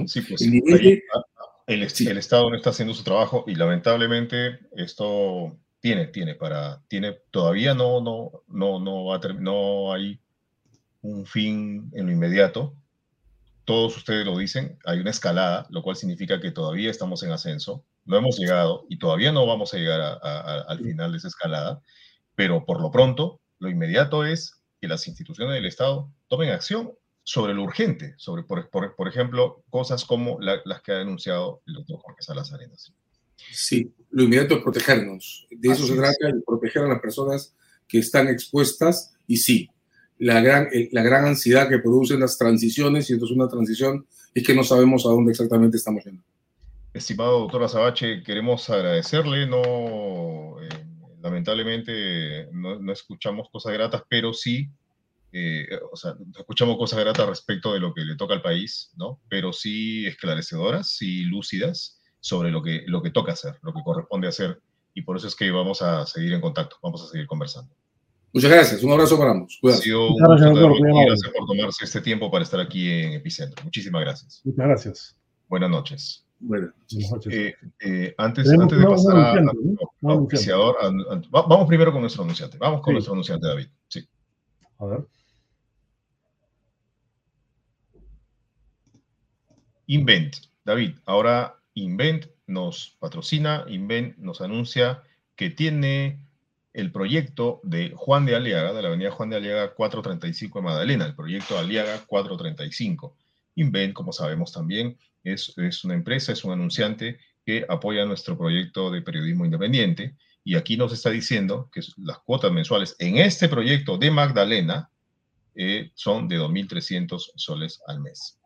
B: Sí, pues, el, el, Estado no está haciendo su trabajo y lamentablemente esto tiene, tiene para, tiene, todavía no, no, no, no, va a no hay un fin en lo inmediato. Todos ustedes lo dicen, hay una escalada, lo cual significa que todavía estamos en ascenso, no hemos llegado y todavía no vamos a llegar al final de esa escalada, pero por lo pronto, lo inmediato es que las instituciones del Estado tomen acción sobre lo urgente, sobre, por, por, ejemplo, cosas como las que ha denunciado el doctor Jorge Salas Arenas.
G: Sí, lo inmediato es protegernos. De eso se trata, de proteger a las personas que están expuestas y sí, la gran, la gran ansiedad que producen las transiciones, y esto es una transición, es que no sabemos a dónde exactamente estamos yendo.
B: Estimado doctor Azabache, queremos agradecerle, no, eh, lamentablemente no, no, escuchamos cosas gratas, pero sí eh, o sea, escuchamos cosas gratas respecto de lo que le toca al país, ¿no? Pero sí esclarecedoras, sí lúcidas sobre lo que, lo que toca hacer, lo que corresponde hacer. Y por eso es que vamos a seguir en contacto, vamos a seguir conversando.
G: Muchas gracias, un abrazo para ambos.
B: Ha sido un gracias, gracias por tomarse este tiempo para estar aquí en Epicentro. Muchísimas gracias.
A: Muchas gracias.
B: Buenas noches.
A: Buenas noches.
B: Eh, eh, antes, antes de pasar a, vamos primero con nuestro anunciante. Vamos con nuestro anunciante, David. Sí.
A: A ver.
B: Invent. David, ahora Invent nos patrocina, Invent nos anuncia que tiene el proyecto de Juan de Aliaga, de la avenida Juan de Aliaga 435 de Magdalena, el proyecto Aliaga 435. Invent, como sabemos también, es, es una empresa, es un anunciante que apoya nuestro proyecto de periodismo independiente. Y aquí nos está diciendo que las cuotas mensuales en este proyecto de Magdalena eh, son de 2.300 soles al mes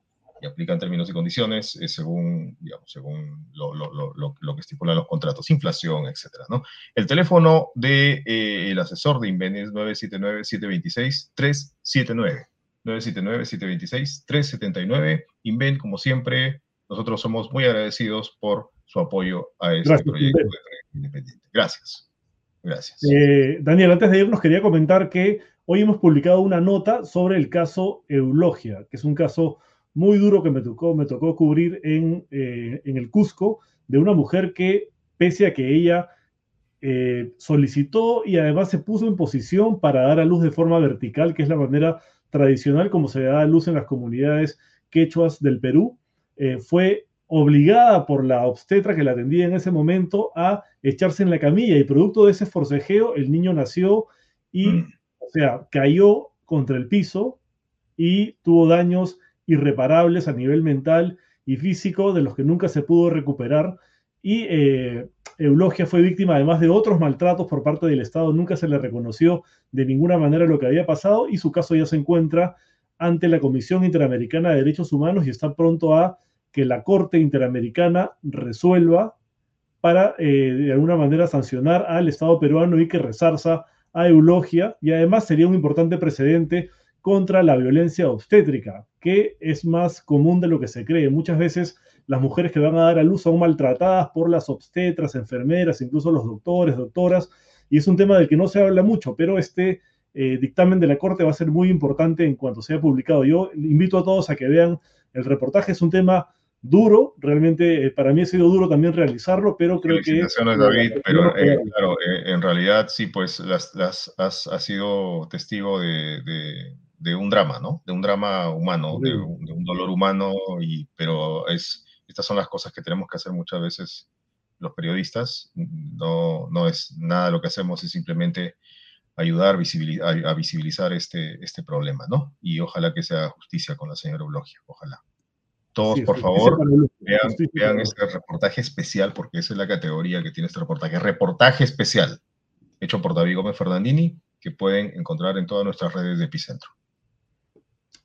B: y aplican términos y condiciones eh, según, digamos, según lo, lo, lo, lo, que estipulan los contratos, inflación, etcétera, ¿no? El teléfono del de, eh, asesor de Inven es 979-726-379. 979-726-379. Inven, como siempre, nosotros somos muy agradecidos por su apoyo a este proyecto de independiente. Gracias. Gracias.
A: Eh, Daniel, antes de irnos, quería comentar que hoy hemos publicado una nota sobre el caso Eulogia, que es un caso muy duro que me tocó, me tocó cubrir en, eh, en el Cusco de una mujer que, pese a que ella eh, solicitó y además se puso en posición para dar a luz de forma vertical, que es la manera tradicional como se da a luz en las comunidades quechuas del Perú, eh, fue obligada por la obstetra que la atendía en ese momento a echarse en la camilla y producto de ese forcejeo el niño nació y, mm. o sea, cayó contra el piso y tuvo daños irreparables a nivel mental y físico de los que nunca se pudo recuperar. Y eh, Eulogia fue víctima además de otros maltratos por parte del Estado. Nunca se le reconoció de ninguna manera lo que había pasado y su caso ya se encuentra ante la Comisión Interamericana de Derechos Humanos y está pronto a que la Corte Interamericana resuelva para eh, de alguna manera sancionar al Estado peruano y que resarza a Eulogia. Y además sería un importante precedente contra la violencia obstétrica, que es más común de lo que se cree. Muchas veces las mujeres que van a dar a luz son maltratadas por las obstetras, enfermeras, incluso los doctores, doctoras, y es un tema del que no se habla mucho, pero este eh, dictamen de la Corte va a ser muy importante en cuanto sea publicado. Yo invito a todos a que vean el reportaje, es un tema duro, realmente eh, para mí ha sido duro también realizarlo, pero creo que...
B: David, pero eh, claro, en realidad sí, pues las, las, has, sido testigo de de un drama, ¿no? De un drama humano, de, un, dolor humano, y, pero es, estas son las cosas que tenemos que hacer muchas veces los periodistas. No, no es nada lo que hacemos, es simplemente ayudar a, visibilizar este, este problema, ¿no? Y ojalá que sea justicia con la señora Eulogia, ojalá. Todos, por favor, vean, vean este reportaje especial, porque esa es la categoría que tiene este reportaje. Reportaje especial, hecho por David Gómez Fernandini, que pueden encontrar en todas nuestras redes de Epicentro.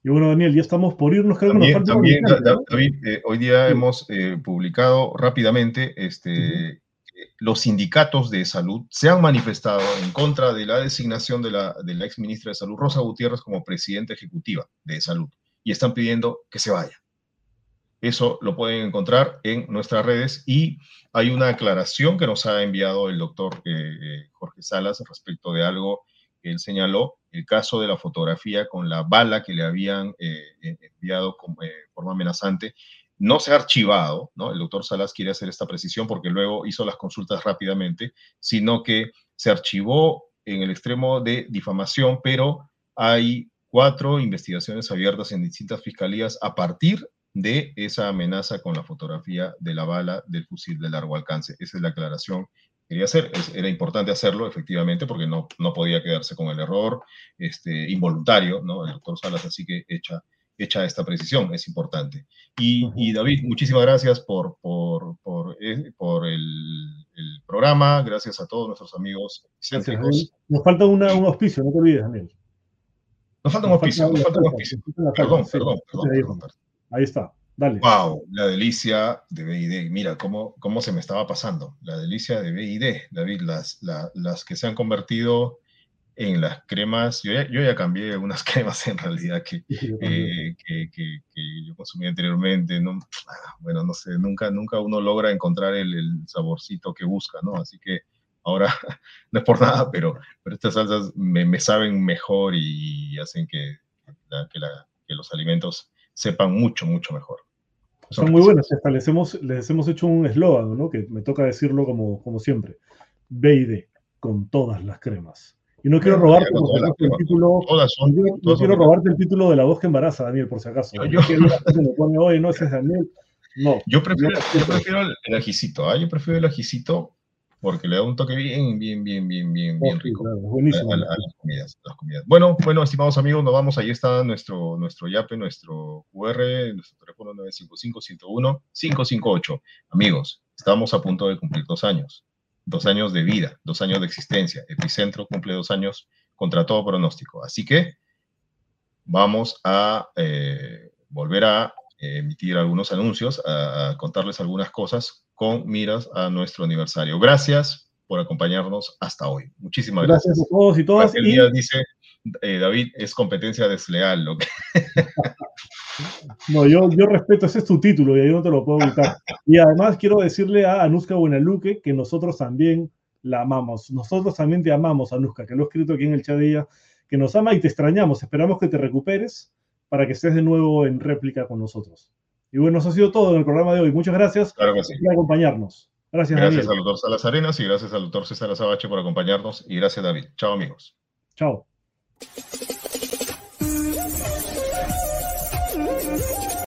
A: Y bueno, Daniel, ya estamos por irnos.
B: Creo también, también David, eh, hoy día hemos eh, publicado rápidamente este, los sindicatos de salud se han manifestado en contra de la designación de la, de la ex ministra de Salud, Rosa Gutiérrez, como presidenta ejecutiva de salud y están pidiendo que se vaya. Eso lo pueden encontrar en nuestras redes y hay una aclaración que nos ha enviado el doctor eh, Jorge Salas respecto de algo él señaló el caso de la fotografía con la bala que le habían eh, enviado como, eh, forma amenazante. no se ha archivado, ¿no? El doctor Salas quiere hacer esta precisión porque luego hizo las consultas rápidamente, sino que se archivó en el extremo de difamación, pero hay cuatro investigaciones abiertas en distintas fiscalías a partir de esa amenaza con la fotografía de la bala del fusil de largo alcance. Esa es la aclaración quería hacer. era importante hacerlo, efectivamente, porque no, no podía quedarse con el error este, involuntario, ¿no? El doctor Salas, así que echa hecha esta precisión, es importante. Y, David, muchísimas gracias por, por, por, eh, el, programa, gracias a todos nuestros amigos
A: céntricos. Nos falta un auspicio, no te olvides, Daniel.
B: Nos falta un auspicio, nos falta un auspicio. Perdón, perdón, perdón,
A: Ahí está, dale.
B: Wow, la delicia de BID. Mira cómo, cómo se me estaba pasando. La delicia de BID, David, las, las que se han convertido en las cremas, yo ya, yo ya cambié unas [LAUGHS] cremas en realidad que, eh, que, que, yo consumía anteriormente, ¿no? Ah, bueno, no sé, nunca, nunca uno logra encontrar el, el, saborcito que busca, ¿no? Así que ahora, [LAUGHS] no es por nada, pero, pero estas salsas me, me saben mejor y hacen que, que, la, que, los alimentos sepan mucho, mucho mejor.
A: Son muy buenas, les hemos, les hemos hecho un eslogan, ¿no? Que me toca decirlo como, como siempre. B con todas las cremas. Y no quiero robarte, el título. no, quiero robarte el título de la voz que embaraza, Daniel, por si acaso. Yo, no, ese es Daniel. No.
B: Yo prefiero, yo prefiero el, ajicito, ¿ah? Yo prefiero el ajicito porque le da un toque bien, bien, bien, bien, bien, bien rico
A: buenísimo.
B: A, las, comidas, las, comidas, Bueno, bueno, estimados amigos, nos vamos. Ahí está nuestro, nuestro YAPE, nuestro QR, nuestro teléfono 955-101-558. Amigos, estamos a punto de cumplir dos años dos años de vida, dos años de existencia. Epicentro cumple dos años contra todo pronóstico. Así que vamos a eh, volver a emitir algunos anuncios, a, contarles algunas cosas con miras a nuestro aniversario. Gracias por acompañarnos hasta hoy. Muchísimas gracias.
A: Gracias a todos y todas.
B: El día dice, eh, David, es competencia desleal. Lo [LAUGHS] que...
A: No, yo, yo respeto, ese es tu título y ahí no te lo puedo evitar. Y además quiero decirle a Anuska Buenaluque que nosotros también la amamos. Nosotros también te amamos, Anuska, que lo he escrito aquí en el chat de ella, que nos ama y te extrañamos. Esperamos que te recuperes para que estés de nuevo en réplica con nosotros. Y bueno, eso ha sido todo en el programa de hoy. Muchas gracias
B: por
A: acompañarnos. Gracias,
B: Gracias al doctor Salas Arenas y gracias al doctor César Azabache por acompañarnos. Y gracias, David. Chao, amigos.
A: Chao.